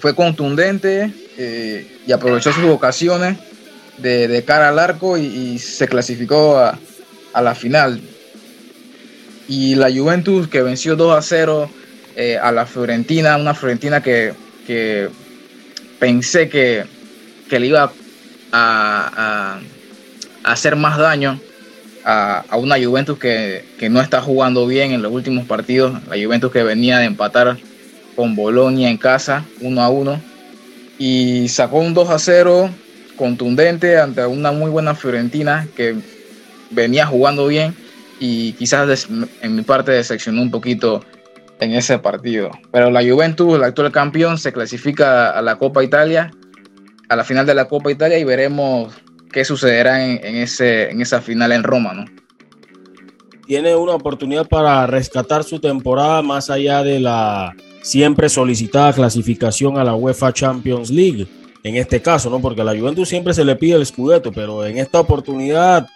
fue contundente eh, y aprovechó sus ocasiones de, cara al arco y, se clasificó a, la final. Y la Juventus que venció 2 a 0 eh, a la Fiorentina, una Fiorentina que, pensé que, le iba a, a hacer más daño a, una Juventus que, no está jugando bien en los últimos partidos. La Juventus que venía de empatar con Bolonia en casa, 1 a 1. Y sacó un 2 a 0 contundente ante una muy buena Fiorentina que venía jugando bien y quizás en mi parte decepcionó un poquito en ese partido. Pero la Juventus, el actual campeón, se clasifica a la Copa Italia, a la final de la Copa Italia y veremos qué sucederá en, ese, en esa final en Roma, ¿no? Tiene una oportunidad para rescatar su temporada más allá de la siempre solicitada clasificación a la UEFA Champions League. En este caso, ¿no? Porque a la Juventus siempre se le pide el Scudetto, pero en esta oportunidad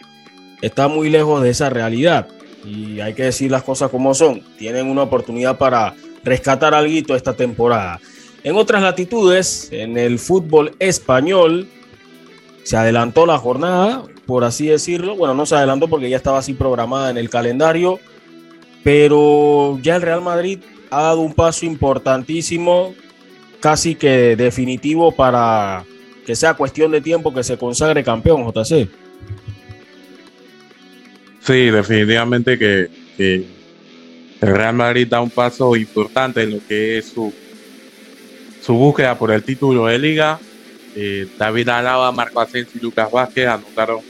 está muy lejos de esa realidad. Y hay que decir las cosas como son. Tienen una oportunidad para rescatar algo esta temporada. En otras latitudes, en el fútbol español, se adelantó la jornada, por así decirlo. Bueno, no se adelantó porque ya estaba así programada en el calendario, pero ya el Real Madrid ha dado un paso importantísimo, casi que definitivo para que sea cuestión de tiempo que se consagre campeón, JC. Sí, definitivamente que, que el Real Madrid da un paso importante en lo que es su, su búsqueda por el título de liga eh, David Alaba, Marco Asensio y Lucas Vázquez anotaron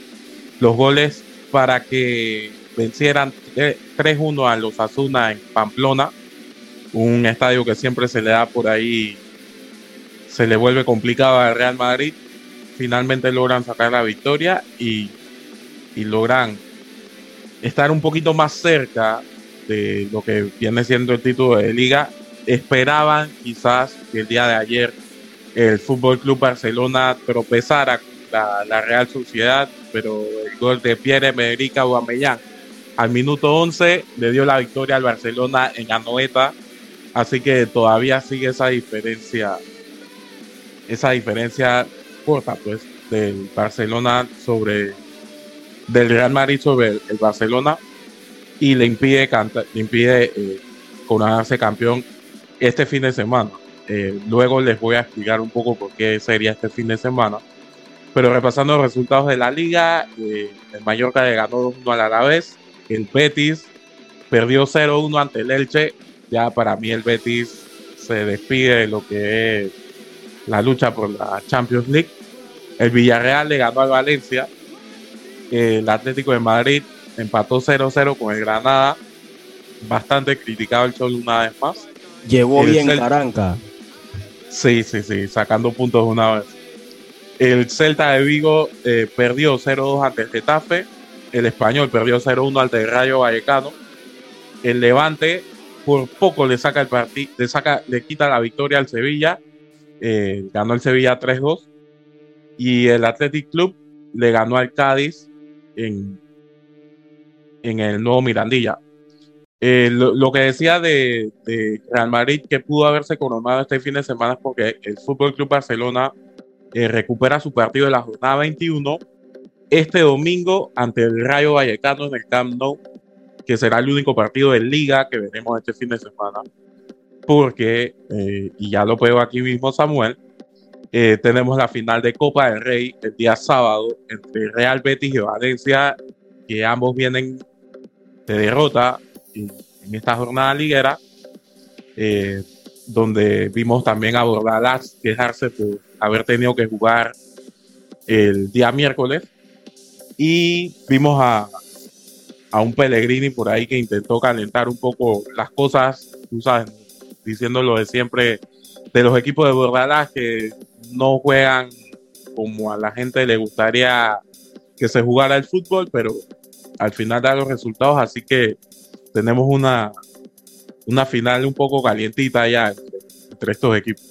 los goles para que vencieran 3-1 a los Asuna en Pamplona, un estadio que siempre se le da por ahí, se le vuelve complicado al Real Madrid. Finalmente logran sacar la victoria y, y logran estar un poquito más cerca de lo que viene siendo el título de liga. Esperaban quizás que el día de ayer el Fútbol Club Barcelona tropezara con la, Real Sociedad, pero el gol de Pierre-Emerick Aubameyang al minuto 11 le dio la victoria al Barcelona en Anoeta, así que todavía sigue esa diferencia, esa diferencia corta, pues, del Barcelona sobre, del Real Madrid sobre el, el Barcelona y le impide, le impide eh, coronarse campeón este fin de semana. Eh, luego les voy a explicar un poco por qué sería este fin de semana. Pero repasando los resultados de la liga, eh, el Mallorca le ganó 2-1 al Alavés, el Betis perdió 0-1 ante el Elche. Ya para mí el Betis se despide de lo que es la lucha por la Champions League. El Villarreal le ganó al Valencia. El Atlético de Madrid empató 0-0 con el Granada. Bastante criticado el Cholo una vez más. Llegó El bien Cel- Caranca. Sí, sí, sí, sacando puntos una vez. El Celta de Vigo eh, perdió 0-2 ante el Getafe. El Español perdió 0-1 ante el Rayo Vallecano. El Levante por poco le saca el partido, le saca, le quita la victoria al Sevilla. Eh, ganó el Sevilla 3-2. Y el Athletic Club le ganó al Cádiz en, en el nuevo Mirandilla. Eh, lo, lo que decía de, de Real Madrid que pudo haberse coronado este fin de semana es porque el Fútbol Club Barcelona eh, recupera su partido de la jornada 21 este domingo ante el Rayo Vallecano en el Camp Nou, que será el único partido de liga que veremos este fin de semana. Porque, eh, y ya lo veo aquí mismo Samuel, eh, tenemos la final de Copa del Rey el día sábado entre Real Betis y Valencia, que ambos vienen de derrota en esta jornada liguera, eh, donde vimos también a Bordalás quejarse por haber tenido que jugar el día miércoles, y vimos a, a un Pellegrini por ahí que intentó calentar un poco las cosas, tú sabes, diciendo lo de siempre de los equipos de Bordalás que no juegan como a la gente le gustaría que se jugara el fútbol, pero al final da los resultados, así que tenemos una, una final un poco calientita ya entre, estos equipos.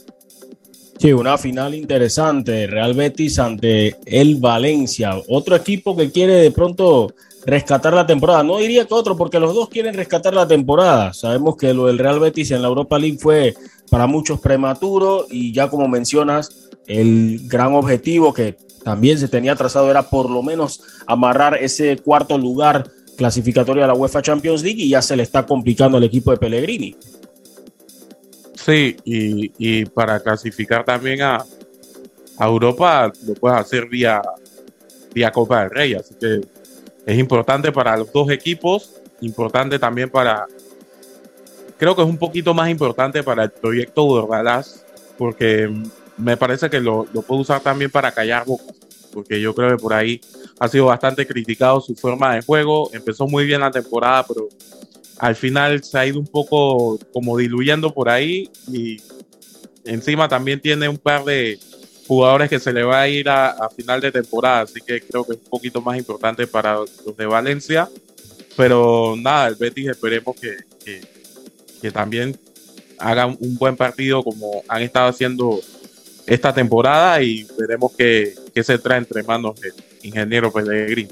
Sí, una final interesante. Real Betis ante el Valencia. Otro equipo que quiere de pronto rescatar la temporada. No diría que otro, porque los dos quieren rescatar la temporada. Sabemos que lo del Real Betis en la Europa League fue para muchos prematuro y ya como mencionas, el gran objetivo que también se tenía trazado era por lo menos amarrar ese cuarto lugar clasificatorio a la UEFA Champions League y ya se le está complicando al equipo de Pellegrini. Sí, y, para clasificar también a, Europa lo puedes hacer vía, vía Copa del Rey, así que es importante para los dos equipos, importante también para, creo que es un poquito más importante para el proyecto Bordalás, porque me parece que lo, lo puede usar también para callar bocas, porque yo creo que por ahí ha sido bastante criticado su forma de juego, empezó muy bien la temporada, pero al final se ha ido un poco como diluyendo por ahí y encima también tiene un par de jugadores que se le va a ir a, final de temporada, así que creo que es un poquito más importante para los de Valencia. Pero nada, el Betis esperemos que, que, que también hagan un buen partido como han estado haciendo esta temporada y veremos qué, qué se trae entre manos del ingeniero Pellegrini.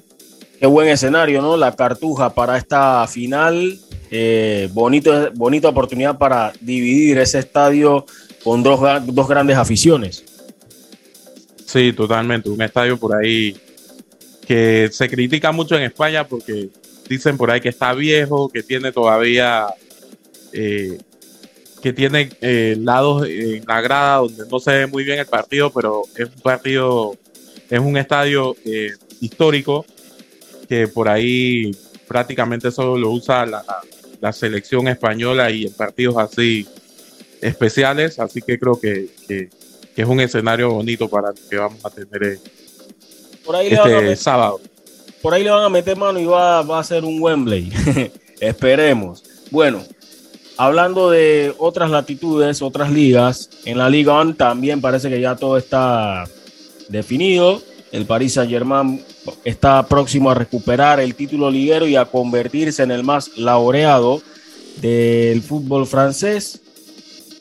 Qué buen escenario, ¿no? La cartuja para esta final. Eh, bonito, bonita oportunidad para dividir ese estadio con dos, dos grandes aficiones. Sí, totalmente. Un estadio por ahí que se critica mucho en España porque dicen por ahí que está viejo, que tiene todavía, eh, que tiene eh, lados en la grada donde no se ve muy bien el partido, pero es un partido, es un estadio eh, histórico que por ahí prácticamente solo lo usa la, la, selección española y en partidos así especiales, así que creo que, que que es un escenario bonito para que vamos a tener eh, por ahí este sábado. Por ahí le van a meter mano y va, va a ser un Wembley. Esperemos. Bueno, hablando de otras latitudes, otras ligas, en la Liga ONE también parece que ya todo está definido. El Paris Saint Germain está próximo a recuperar el título liguero y a convertirse en el más laureado del fútbol francés.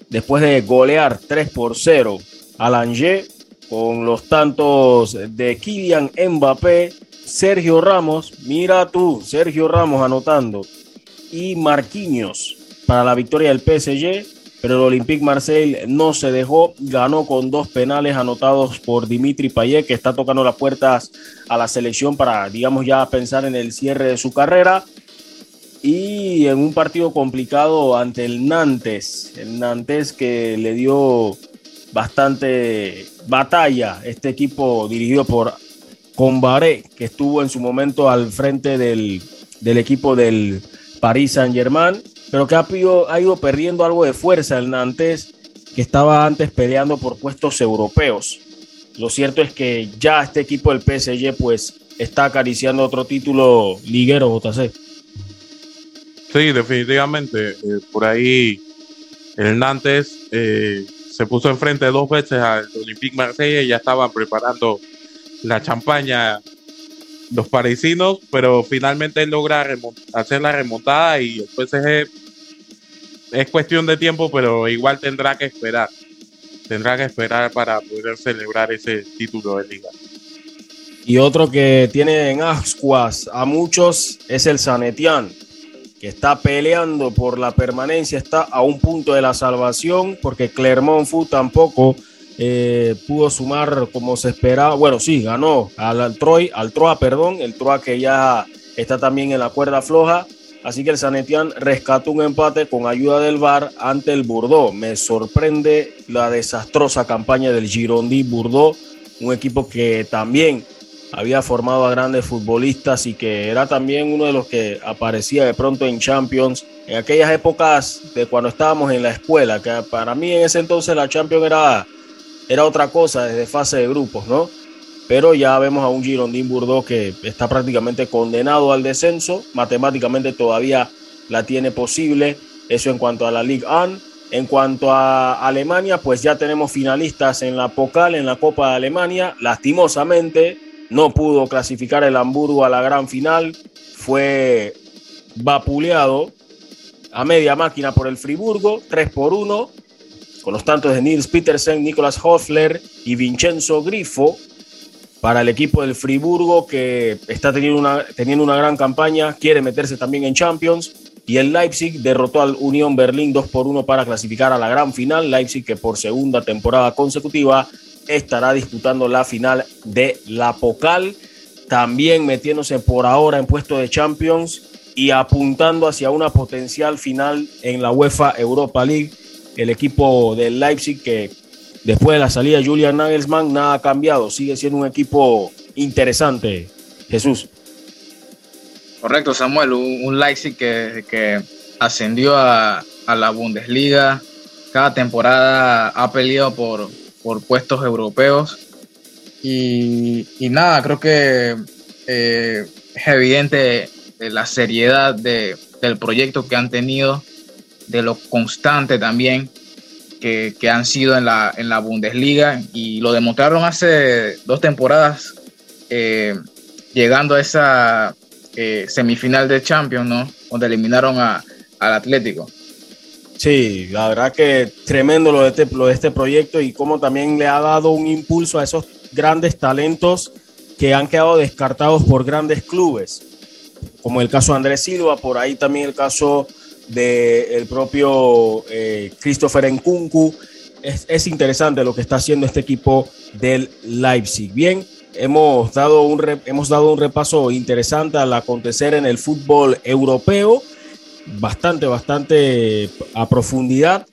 Después de golear 3 por 0 a Lange con los tantos de Kylian Mbappé, Sergio Ramos, mira tú, Sergio Ramos anotando, y Marquinhos para la victoria del PSG, pero el Olympique Marseille no se dejó, ganó con dos penales anotados por Dimitri Payet, que está tocando las puertas a la selección para, digamos, ya pensar en el cierre de su carrera. Y en un partido complicado ante el Nantes, el Nantes que le dio bastante batalla este equipo dirigido por Combaré, que estuvo en su momento al frente del, equipo del Paris Saint-Germain, pero que ha, ha ido perdiendo algo de fuerza el Nantes, que estaba antes peleando por puestos europeos. Lo cierto es que ya este equipo del PSG pues está acariciando otro título liguero, JC. Sí, definitivamente. Eh, por ahí el Nantes eh, se puso enfrente dos veces al Olympique Marseille y ya estaban preparando la champaña los parisinos, pero finalmente logra hacer la remontada y PSG es cuestión de tiempo, pero igual tendrá que esperar. Tendrá que esperar para poder celebrar ese título de liga. Y otro que tiene en ascuas a muchos es el Sanetian que está peleando por la permanencia, está a un punto de la salvación, porque Clermont Foot tampoco eh, pudo sumar como se esperaba. Bueno, sí, ganó al, Troy, al Troa, perdón, el Troa que ya está también en la cuerda floja. Así que el Sanetian rescató un empate con ayuda del VAR ante el Bordeaux. Me sorprende la desastrosa campaña del Girondi Bordeaux, un equipo que también había formado a grandes futbolistas y que era también uno de los que aparecía de pronto en Champions en aquellas épocas de cuando estábamos en la escuela, que para mí en ese entonces la Champions era, era otra cosa desde fase de grupos, ¿no? Pero ya vemos a un Girondin Bordeaux que está prácticamente condenado al descenso, matemáticamente todavía la tiene posible, eso en cuanto a la Ligue 1. En cuanto a Alemania, pues ya tenemos finalistas en la Pokal, en la Copa de Alemania. Lastimosamente, no pudo clasificar el Hamburgo a la gran final, fue vapuleado a media máquina por el Friburgo, 3 por 1, con los tantos de Nils Petersen, Nicolas Hoffler y Vincenzo Grifo para el equipo del Friburgo que está teniendo una, gran campaña, quiere meterse también en Champions. Y el Leipzig derrotó al Unión Berlín 2 por 1 para clasificar a la gran final. Leipzig que por segunda temporada consecutiva estará disputando la final de la Pocal, también metiéndose por ahora en puesto de Champions y apuntando hacia una potencial final en la UEFA Europa League. El equipo del Leipzig que después de la salida de Julian Nagelsmann nada ha cambiado, sigue siendo un equipo interesante. Jesús. Correcto, Samuel, un, Leipzig que, ascendió a, a la Bundesliga, cada temporada ha peleado por, por puestos europeos. Y, nada, creo que eh, es evidente la seriedad de, del proyecto que han tenido, de lo constante también que, han sido en la, en la Bundesliga y lo demostraron hace dos temporadas eh, llegando a esa eh, semifinal de Champions, ¿no? Donde eliminaron a, al Atlético. Sí, la verdad que tremendo lo de, este, de este proyecto y cómo también le ha dado un impulso a esos grandes talentos que han quedado descartados por grandes clubes, como el caso de Andrés Silva, por ahí también el caso del propio eh, Christopher Nkunku. Es, es, interesante lo que está haciendo este equipo del Leipzig. Bien, hemos dado, un hemos dado un repaso interesante al acontecer en el fútbol europeo bastante, bastante a profundidad.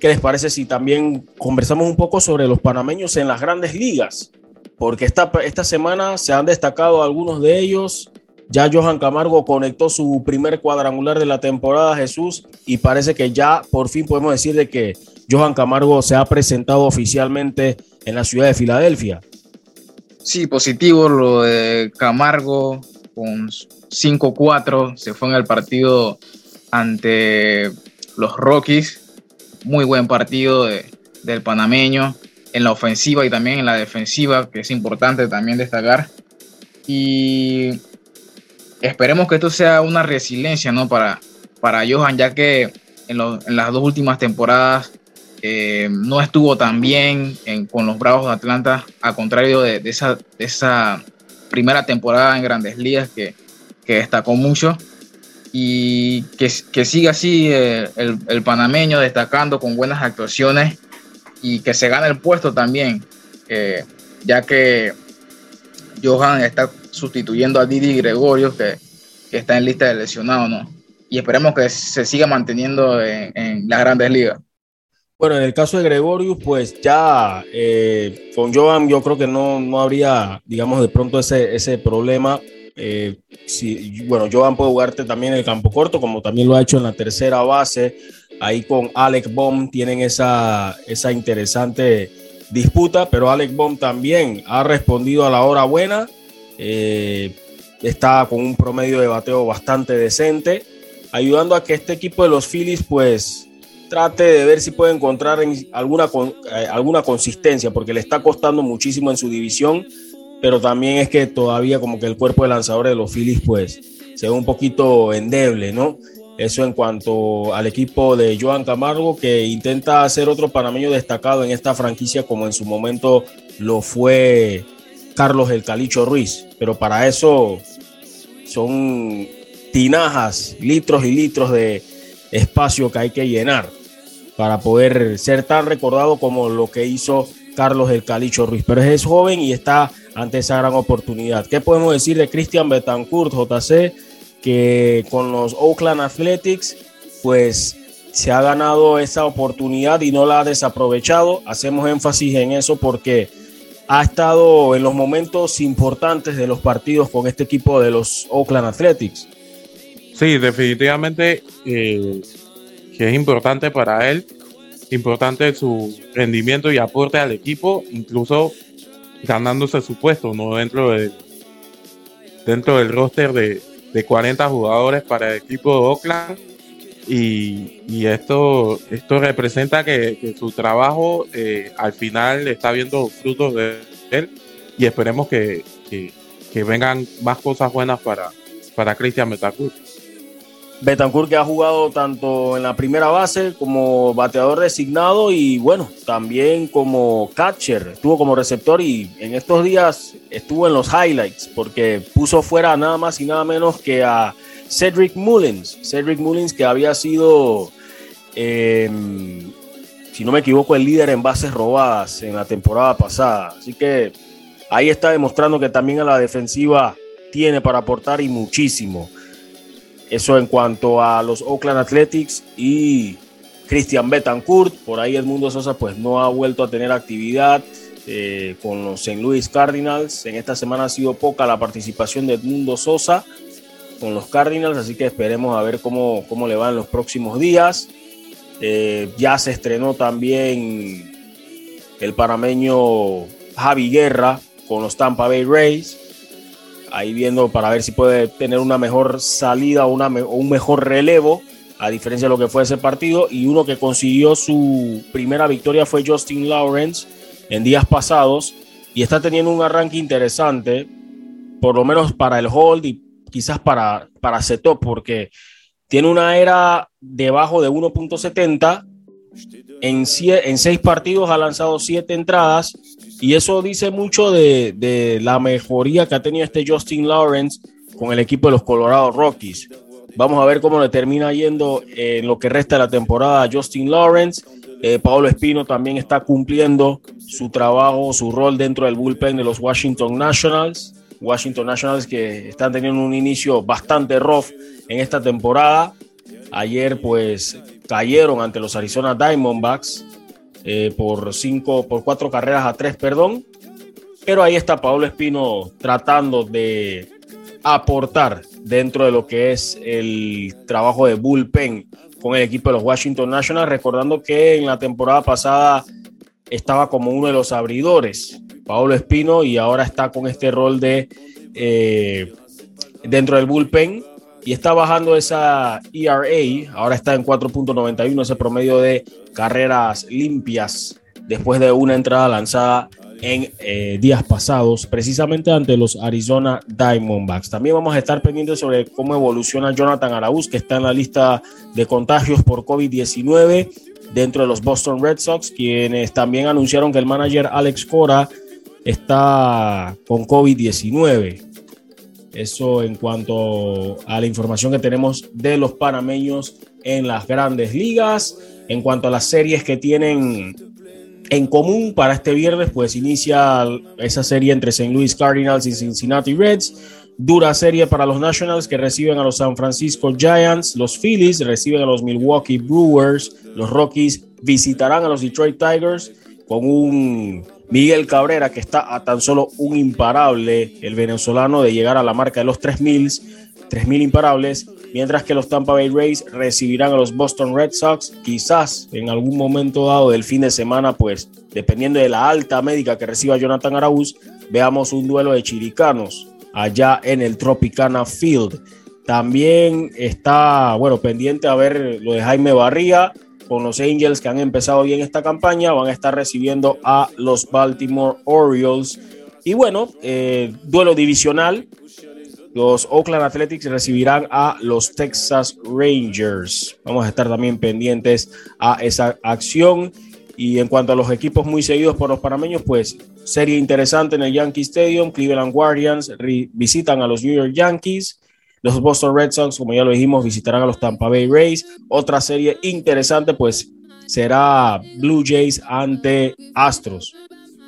¿Qué les parece si también conversamos un poco sobre los panameños en las grandes ligas? Porque esta, esta semana se han destacado algunos de ellos Ya Johan Camargo conectó su primer cuadrangular de la temporada, Jesús, y parece que ya por fin podemos decir de que Johan Camargo se ha presentado oficialmente en la ciudad de Filadelfia. Sí, positivo lo de Camargo con 5-4, se fue en el partido ante los Rockies. Muy buen partido del panameño en la ofensiva y también en la defensiva, que es importante también destacar. Y esperemos que esto sea una resiliencia ¿no? para, para Johan, ya que en, las dos últimas temporadas eh, no estuvo tan bien con los Bravos de Atlanta, a contrario de, esa, primera temporada en Grandes Ligas que, destacó mucho. Y que, que siga así eh, el, el, panameño destacando con buenas actuaciones y que se gane el puesto también, eh, ya que Johan está sustituyendo a Didi Gregorio, que, que, está en lista de lesionados, ¿no? Y esperemos que se siga manteniendo en, las grandes ligas. Bueno, en el caso de Gregorio, pues ya eh, con Johan yo creo que no, no habría, digamos, de pronto ese, ese problema. Eh, si, bueno, Johan puede jugarte también en el campo corto, como también lo ha hecho en la tercera base. Ahí con Alec Baum tienen esa, esa interesante disputa, pero Alec Baum también ha respondido a la hora buena. Eh, está con un promedio de bateo bastante decente, ayudando a que este equipo de los Phillies pues trate de ver si puede encontrar alguna, eh, alguna consistencia, porque le está costando muchísimo en su división, pero también es que todavía como que el cuerpo de lanzadores de los Phillies pues se ve un poquito endeble, ¿no? Eso en cuanto al equipo de Joan Camargo, que intenta hacer otro panameño destacado en esta franquicia, como en su momento lo fue Carlos el Calicho Ruiz. Pero para eso son tinajas, litros y litros de espacio que hay que llenar para poder ser tan recordado como lo que hizo Carlos el Calicho Ruiz. Pero es joven y está ante esa gran oportunidad. ¿Qué podemos decir de Cristian Betancourt, JC? que con los Oakland Athletics, pues se ha ganado esa oportunidad y no la ha desaprovechado. Hacemos énfasis en eso porque ha estado en los momentos importantes de los partidos con este equipo de los Oakland Athletics. Sí, definitivamente eh, que es importante para él, importante su rendimiento y aporte al equipo, incluso ganándose su puesto, no dentro de dentro del roster de, de 40 jugadores para el equipo de Oakland. Y, esto, esto representa que, su trabajo eh, al final está viendo frutos de él y esperemos que, vengan más cosas buenas para, para Cristian Betancourt. Betancourt que ha jugado tanto en la primera base como bateador designado y bueno, también como catcher, estuvo como receptor y en estos días estuvo en los highlights porque puso fuera nada más y nada menos que a Cedric Mullins. Cedric Mullins que había sido, em, si no me equivoco, el líder en bases robadas en la temporada pasada. Así que ahí está demostrando que también a la defensiva tiene para aportar y muchísimo. Eso en cuanto a los Oakland Athletics y Christian Betancourt. Por ahí Edmundo Sosa pues no ha vuelto a tener actividad eh, con los St. Louis Cardinals. En esta semana ha sido poca la participación de Edmundo Sosa con los Cardinals, así que esperemos a ver cómo, cómo le va en los próximos días. Eh, ya se estrenó también el panameño Javi Guerra con los Tampa Bay Rays ahí viendo para ver si puede tener una mejor salida o, una, un mejor relevo, a diferencia de lo que fue ese partido. Y uno que consiguió su primera victoria fue Justin Lawrence en días pasados y está teniendo un arranque interesante, por lo menos para el hold quizás para, para setup, porque tiene una era debajo de 1.70. En, en seis partidos ha lanzado siete entradas y eso dice mucho de, la mejoría que ha tenido este Justin Lawrence con el equipo de los Colorado Rockies. Vamos a ver cómo le termina yendo en lo que resta de la temporada a Justin Lawrence. Eh, Pablo Espino también está cumpliendo su trabajo, su rol dentro del bullpen de los Washington Nationals. Washington Nationals que están teniendo un inicio bastante rough en esta temporada. Ayer pues cayeron ante los Arizona Diamondbacks eh, por cinco, por cuatro carreras a tres, perdón. Pero ahí está Pablo Espino tratando de aportar dentro de lo que es el trabajo de bullpen con el equipo de los Washington Nationals, recordando que en la temporada pasada estaba como uno de los abridores, Pablo Espino, y ahora está con este rol de eh, dentro del bullpen y está bajando esa ERA, ahora está en 4.91, ese promedio de carreras limpias después de una entrada lanzada en eh, días pasados, precisamente ante los Arizona Diamondbacks. También vamos a estar pendientes sobre cómo evoluciona Jonathan Arauz, que está en la lista de contagios por COVID-19 dentro de los Boston Red Sox, quienes también anunciaron que el manager Alex Cora está con COVID-19. Eso en cuanto a la información que tenemos de los panameños en las grandes ligas. En cuanto a las series que tienen en común para este viernes, pues inicia esa serie entre St. Louis Cardinals y Cincinnati Reds. Dura serie para los Nationals que reciben a los San Francisco Giants. Los Phillies reciben a los Milwaukee Brewers. Los Rockies visitarán a los Detroit Tigers con un Miguel Cabrera que está a tan solo un imparable, el venezolano, de llegar a la marca de los 3.000, 3.000 imparables mientras que los Tampa Bay Rays recibirán a los Boston Red Sox. Quizás en algún momento dado del fin de semana, pues dependiendo de la alta médica que reciba Jonathan Araúz, veamos un duelo de chiricanos allá en el Tropicana Field. También está, bueno, pendiente a ver lo de Jaime Barría con los Angels que han empezado bien esta campaña, van a estar recibiendo a los Baltimore Orioles. Y bueno, eh, duelo divisional, los Oakland Athletics recibirán a los Texas Rangers. Vamos a estar también pendientes a esa acción. Y en cuanto a los equipos muy seguidos por los panameños, pues serie interesante en el Yankee Stadium. Cleveland Guardians visitan a los New York Yankees. Los Boston Red Sox, como ya lo dijimos, visitarán a los Tampa Bay Rays. Otra serie interesante, pues será Blue Jays ante Astros.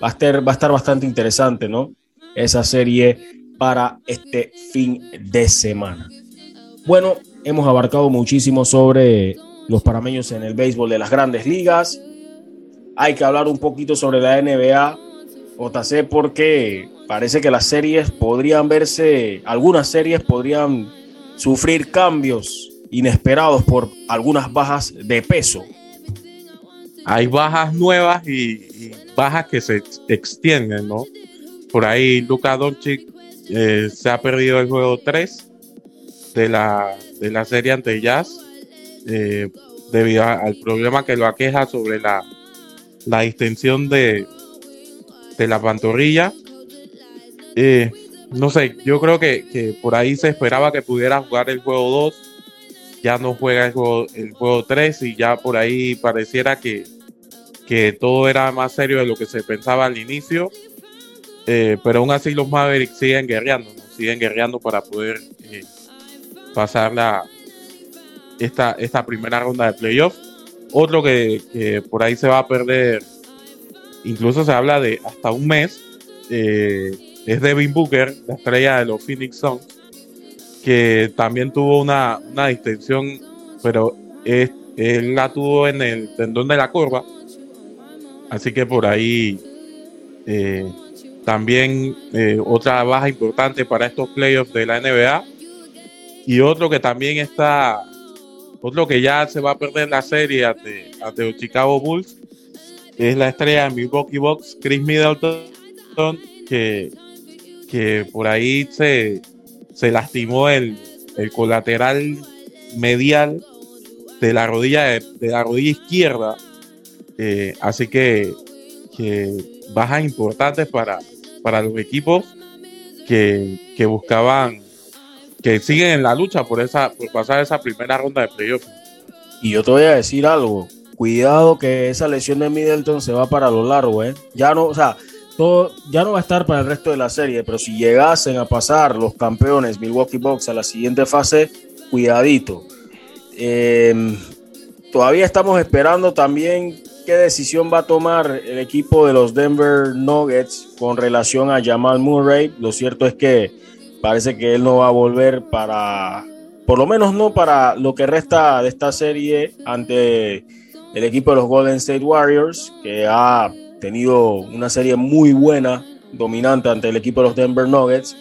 Va a estar, bastante interesante, ¿no? Esa serie para este fin de semana. Bueno, hemos abarcado muchísimo sobre los parameños en el béisbol de las grandes ligas. Hay que hablar un poquito sobre la NBA, JC, porque parece que las series podrían verse, algunas series podrían sufrir cambios inesperados por algunas bajas de peso. Hay bajas nuevas y, bajas que se extienden, ¿no? Por ahí Luka Doncic eh, se ha perdido el juego 3 de la, de la serie ante Jazz eh, debido al problema que lo aqueja sobre la, la distensión de, de la pantorrilla. Eh, no sé, yo creo que, por ahí se esperaba que pudiera jugar el juego 2. Ya no juega el juego, el juego 3 y ya por ahí pareciera que, que todo era más serio de lo que se pensaba al inicio. Eh, pero aún así los Mavericks siguen guerreando, siguen guerreando para poder eh, pasar la, esta, esta primera ronda de playoffs. Otro que, por ahí se va a perder, incluso se habla de hasta un mes, eh, es Devin Booker, la estrella de los Phoenix Suns, que también tuvo una, una distensión, pero él la tuvo en el tendón de la curva. Así que por ahí también eh, otra baja importante para estos playoffs de la NBA. Y otro que también está, otro que ya se va a perder la serie ante, los Chicago Bulls, es la estrella de Milwaukee Bucks, Chris Middleton, que, que por ahí se, se lastimó el, el colateral medial de la rodilla, de, la rodilla izquierda. Eh, así que, que bajas importantes para, para los equipos que, buscaban, que siguen en la lucha por, esa, por pasar esa primera ronda de playoffs. Y yo te voy a decir algo, cuidado que esa lesión de Middleton se va para lo largo, ¿eh? Ya no, o sea, ya no va a estar para el resto de la serie, pero si llegasen a pasar los campeones Milwaukee Bucks a la siguiente fase, cuidadito. Eh, todavía estamos esperando también qué decisión va a tomar el equipo de los Denver Nuggets con relación a Jamal Murray. Lo cierto es que parece que él no va a volver para, por lo menos no para lo que resta de esta serie ante el equipo de los Golden State Warriors, que ha tenido una serie muy buena, dominante ante el equipo de los Denver Nuggets.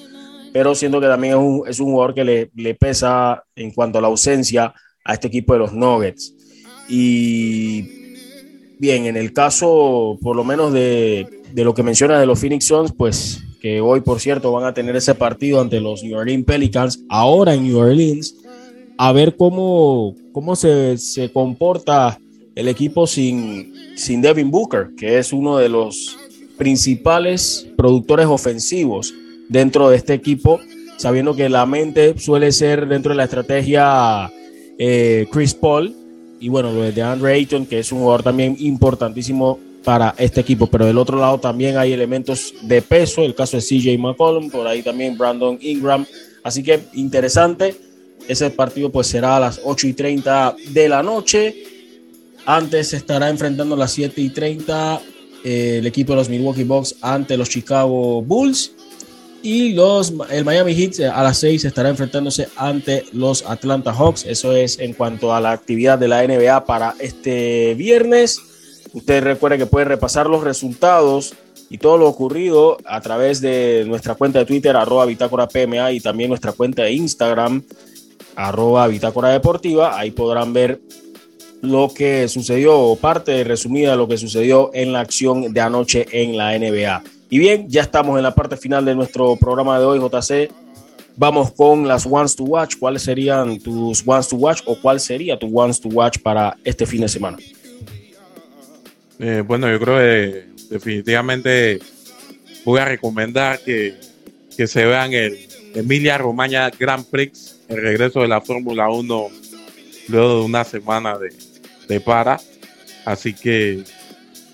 pero siento que también es un, es un jugador que le, le, pesa en cuanto a la ausencia a este equipo de los Nuggets. Y bien, en el caso, por lo menos de, de lo que menciona de los Phoenix Suns, pues que hoy, por cierto, van a tener ese partido ante los New Orleans Pelicans, ahora en New Orleans, a ver cómo, cómo se, se comporta el equipo sin, sin Devin Booker, que es uno de los principales productores ofensivos dentro de este equipo, sabiendo que la mente suele ser dentro de la estrategia eh, Chris Paul y bueno, lo de Andre Ayton, que es un jugador también importantísimo para este equipo, pero del otro lado también hay elementos de peso, el caso de CJ McCollum, por ahí también Brandon Ingram, así que interesante, ese partido pues será a las 8 y 30 de la noche, antes estará enfrentando a las 7 y 30 eh, el equipo de los Milwaukee Bucks ante los Chicago Bulls, y los, el Miami Heat a las 6 estará enfrentándose ante los Atlanta Hawks. Eso es en cuanto a la actividad de la NBA para este viernes. Usted recuerde que puede repasar los resultados y todo lo ocurrido a través de nuestra cuenta de Twitter, arroba Bitácora PMA, y también nuestra cuenta de Instagram, arroba Bitácora Deportiva. Ahí podrán ver lo que sucedió, parte resumida lo que sucedió en la acción de anoche en la NBA. Y bien, ya estamos en la parte final de nuestro programa de hoy, JC. Vamos con las ones to watch. ¿Cuáles serían tus ones to watch o cuál sería tu ones to watch para este fin de semana? Eh, bueno, yo creo que definitivamente voy a recomendar que, que se vean el Emilia Romagna Grand Prix, el regreso de la Fórmula 1 luego de una semana de, de para. Así que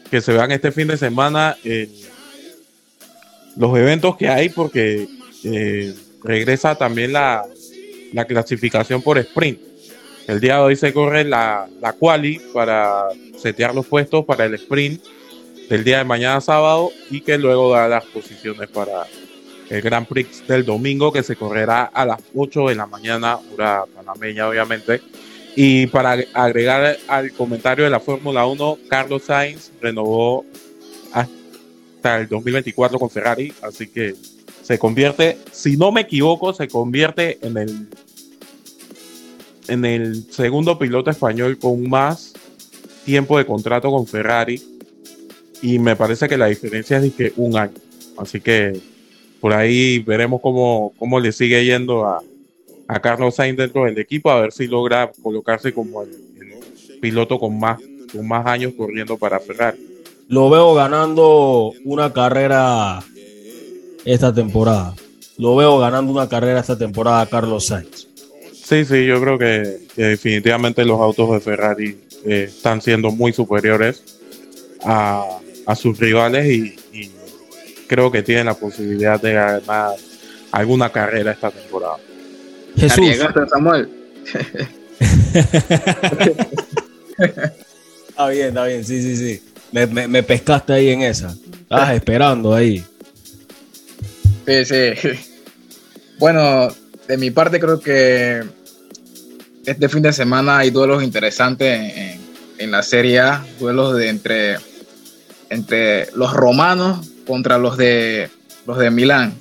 que se vean este fin de semana en los eventos que hay porque eh, regresa también la, la, clasificación por sprint. El día de hoy se corre la, la quali para setear los puestos para el sprint del día de mañana sábado y que luego da las posiciones para el Grand Prix del domingo que se correrá a las 8 de la mañana, panameña obviamente. Y para agregar al comentario de la Fórmula 1, Carlos Sainz renovó hasta el 2024 con Ferrari, así que se convierte, si no me equivoco, se convierte en el en el segundo piloto español con más tiempo de contrato con Ferrari y me parece que la diferencia es de que un año. Así que por ahí veremos cómo, cómo le sigue yendo a, a Carlos Sainz dentro del equipo, a ver si logra colocarse como el, el piloto con más, con más años corriendo para Ferrari. Lo veo ganando una carrera esta temporada. Lo veo ganando una carrera esta temporada Carlos Sainz. Sí, sí, yo creo que, que definitivamente los autos de Ferrari eh, están siendo muy superiores a, a sus rivales y, y, creo que tienen la posibilidad de ganar alguna carrera esta temporada. Jesús. Samuel. está bien, está bien, sí, sí, sí. Me, me, me pescaste ahí en esa. Estabas esperando ahí. Sí, sí. Bueno, de mi parte creo que este fin de semana hay duelos interesantes en, en la Serie A, duelos de entre, entre los romanos contra los de los de Milán.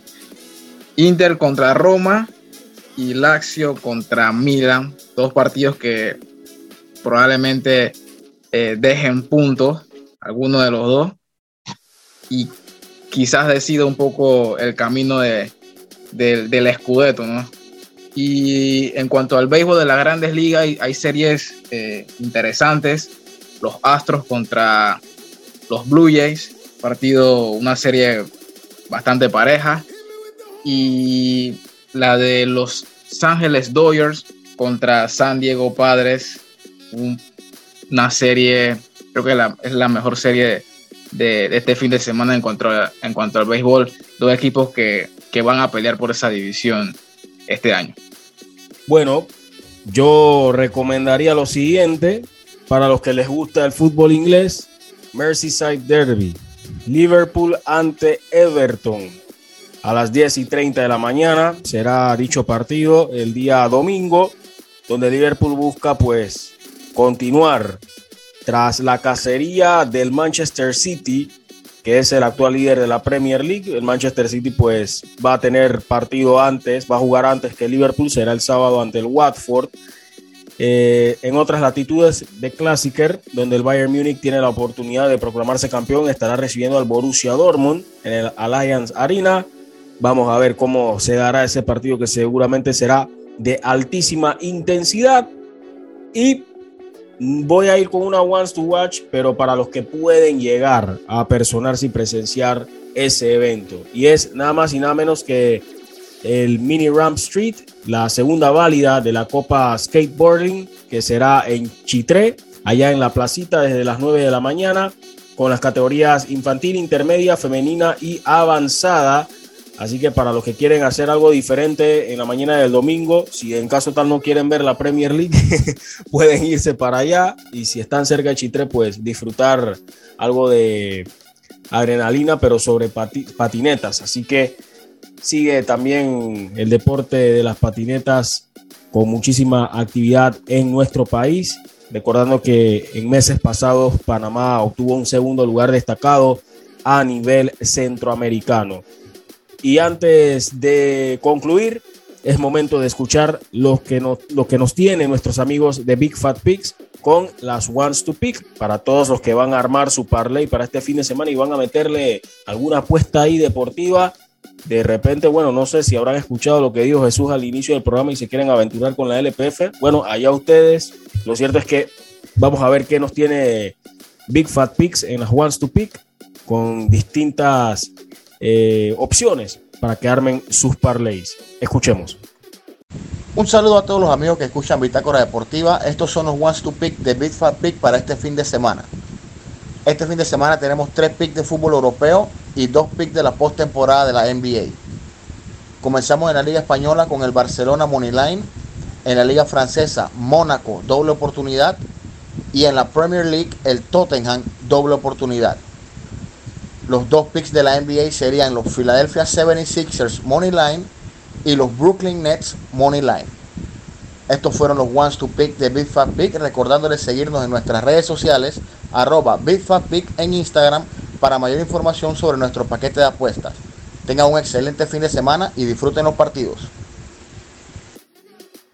Inter contra Roma y Lazio contra Milan, dos partidos que probablemente eh, dejen puntos, alguno de los dos, y quizás decida un poco el camino de, de, del escudeto, ¿no? Y en cuanto al béisbol de las grandes ligas, hay, hay series eh, interesantes. Los Astros contra los Blue Jays, partido, una serie bastante pareja. Y la de los Ángeles Dodgers contra San Diego Padres, un, una serie, creo que la, es la mejor serie de, este fin de semana en cuanto, en cuanto al béisbol. Dos equipos que, que van a pelear por esa división este año. Bueno, yo recomendaría lo siguiente para los que les gusta el fútbol inglés: Merseyside Derby, Liverpool ante Everton. A las 10 y 30 de la mañana será dicho partido el día domingo, donde Liverpool busca pues continuar tras la cacería del Manchester City que es el actual líder de la Premier League. El Manchester City pues va a tener partido antes, va a jugar antes que Liverpool, será el sábado ante el Watford. Eh, en otras latitudes de Klassiker, donde el Bayern Múnich tiene la oportunidad de proclamarse campeón, estará recibiendo al Borussia Dortmund en el Allianz Arena. Vamos a ver cómo se dará ese partido que seguramente será de altísima intensidad. Y voy a ir con una Once to Watch, pero para los que pueden llegar a personarse y presenciar ese evento. Y es nada más y nada menos que el Mini Ramp Street, la segunda válida de la Copa Skateboarding, que será en Chitré, allá en la placita desde las 9 de la mañana, con las categorías infantil, intermedia, femenina y avanzada. Así que para los que quieren hacer algo diferente en la mañana del domingo, si en caso tal no quieren ver la Premier League, pueden irse para allá y si están cerca de Chitré, pues disfrutar algo de adrenalina, pero sobre patinetas. Así que sigue también el deporte de las patinetas con muchísima actividad en nuestro país. Recordando que en meses pasados Panamá obtuvo un segundo lugar destacado a nivel centroamericano. Y antes de concluir, es momento de escuchar lo que nos, lo que nos tienen nuestros amigos de Big Fat Pigs con las Ones to Pick para todos los que van a armar su parlay para este fin de semana y van a meterle alguna apuesta ahí deportiva. De repente, bueno, no sé si habrán escuchado lo que dijo Jesús al inicio del programa y se quieren aventurar con la LPF. Bueno, allá ustedes. Lo cierto es que vamos a ver qué nos tiene Big Fat Picks en las Ones to Pick con distintas eh, opciones para que armen sus parlays. Escuchemos. Un saludo a todos los amigos que escuchan Bitácora Deportiva. Estos son los Ones to Pick de Big Pick para este fin de semana. Este fin de semana tenemos tres picks de fútbol europeo y dos picks de la postemporada de la NBA. Comenzamos en la Liga Española con el Barcelona Moneyline, en la Liga Francesa Mónaco doble oportunidad y en la Premier League el Tottenham doble oportunidad. Los dos picks de la NBA serían los Philadelphia 76ers Money Line y los Brooklyn Nets Money Line. Estos fueron los ones to pick de Big Fat Pick. Recordándoles seguirnos en nuestras redes sociales, arroba Big Fat Pick en Instagram para mayor información sobre nuestro paquete de apuestas. Tengan un excelente fin de semana y disfruten los partidos.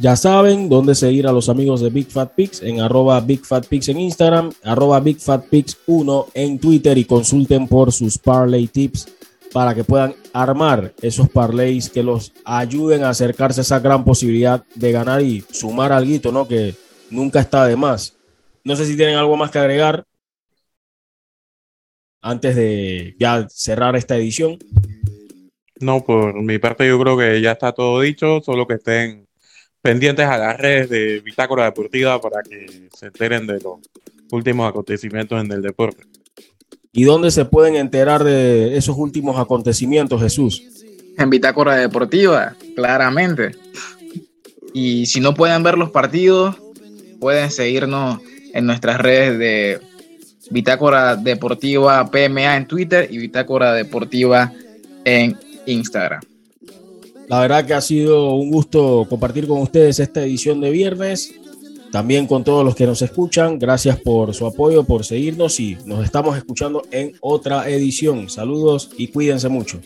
Ya saben dónde seguir a los amigos de Big Fat Pigs en arroba Big Fat en Instagram, arroba Big Fat Pigs 1 en Twitter y consulten por sus parlay tips para que puedan armar esos parlays que los ayuden a acercarse a esa gran posibilidad de ganar y sumar algo, ¿no? Que nunca está de más. No sé si tienen algo más que agregar antes de ya cerrar esta edición. No, por mi parte yo creo que ya está todo dicho, solo que estén pendientes a las redes de Bitácora Deportiva para que se enteren de los últimos acontecimientos en el deporte. ¿Y dónde se pueden enterar de esos últimos acontecimientos, Jesús? En Bitácora Deportiva, claramente. Y si no pueden ver los partidos, pueden seguirnos en nuestras redes de Bitácora Deportiva PMA en Twitter y Bitácora Deportiva en Instagram. La verdad que ha sido un gusto compartir con ustedes esta edición de viernes. También con todos los que nos escuchan, gracias por su apoyo, por seguirnos y nos estamos escuchando en otra edición. Saludos y cuídense mucho.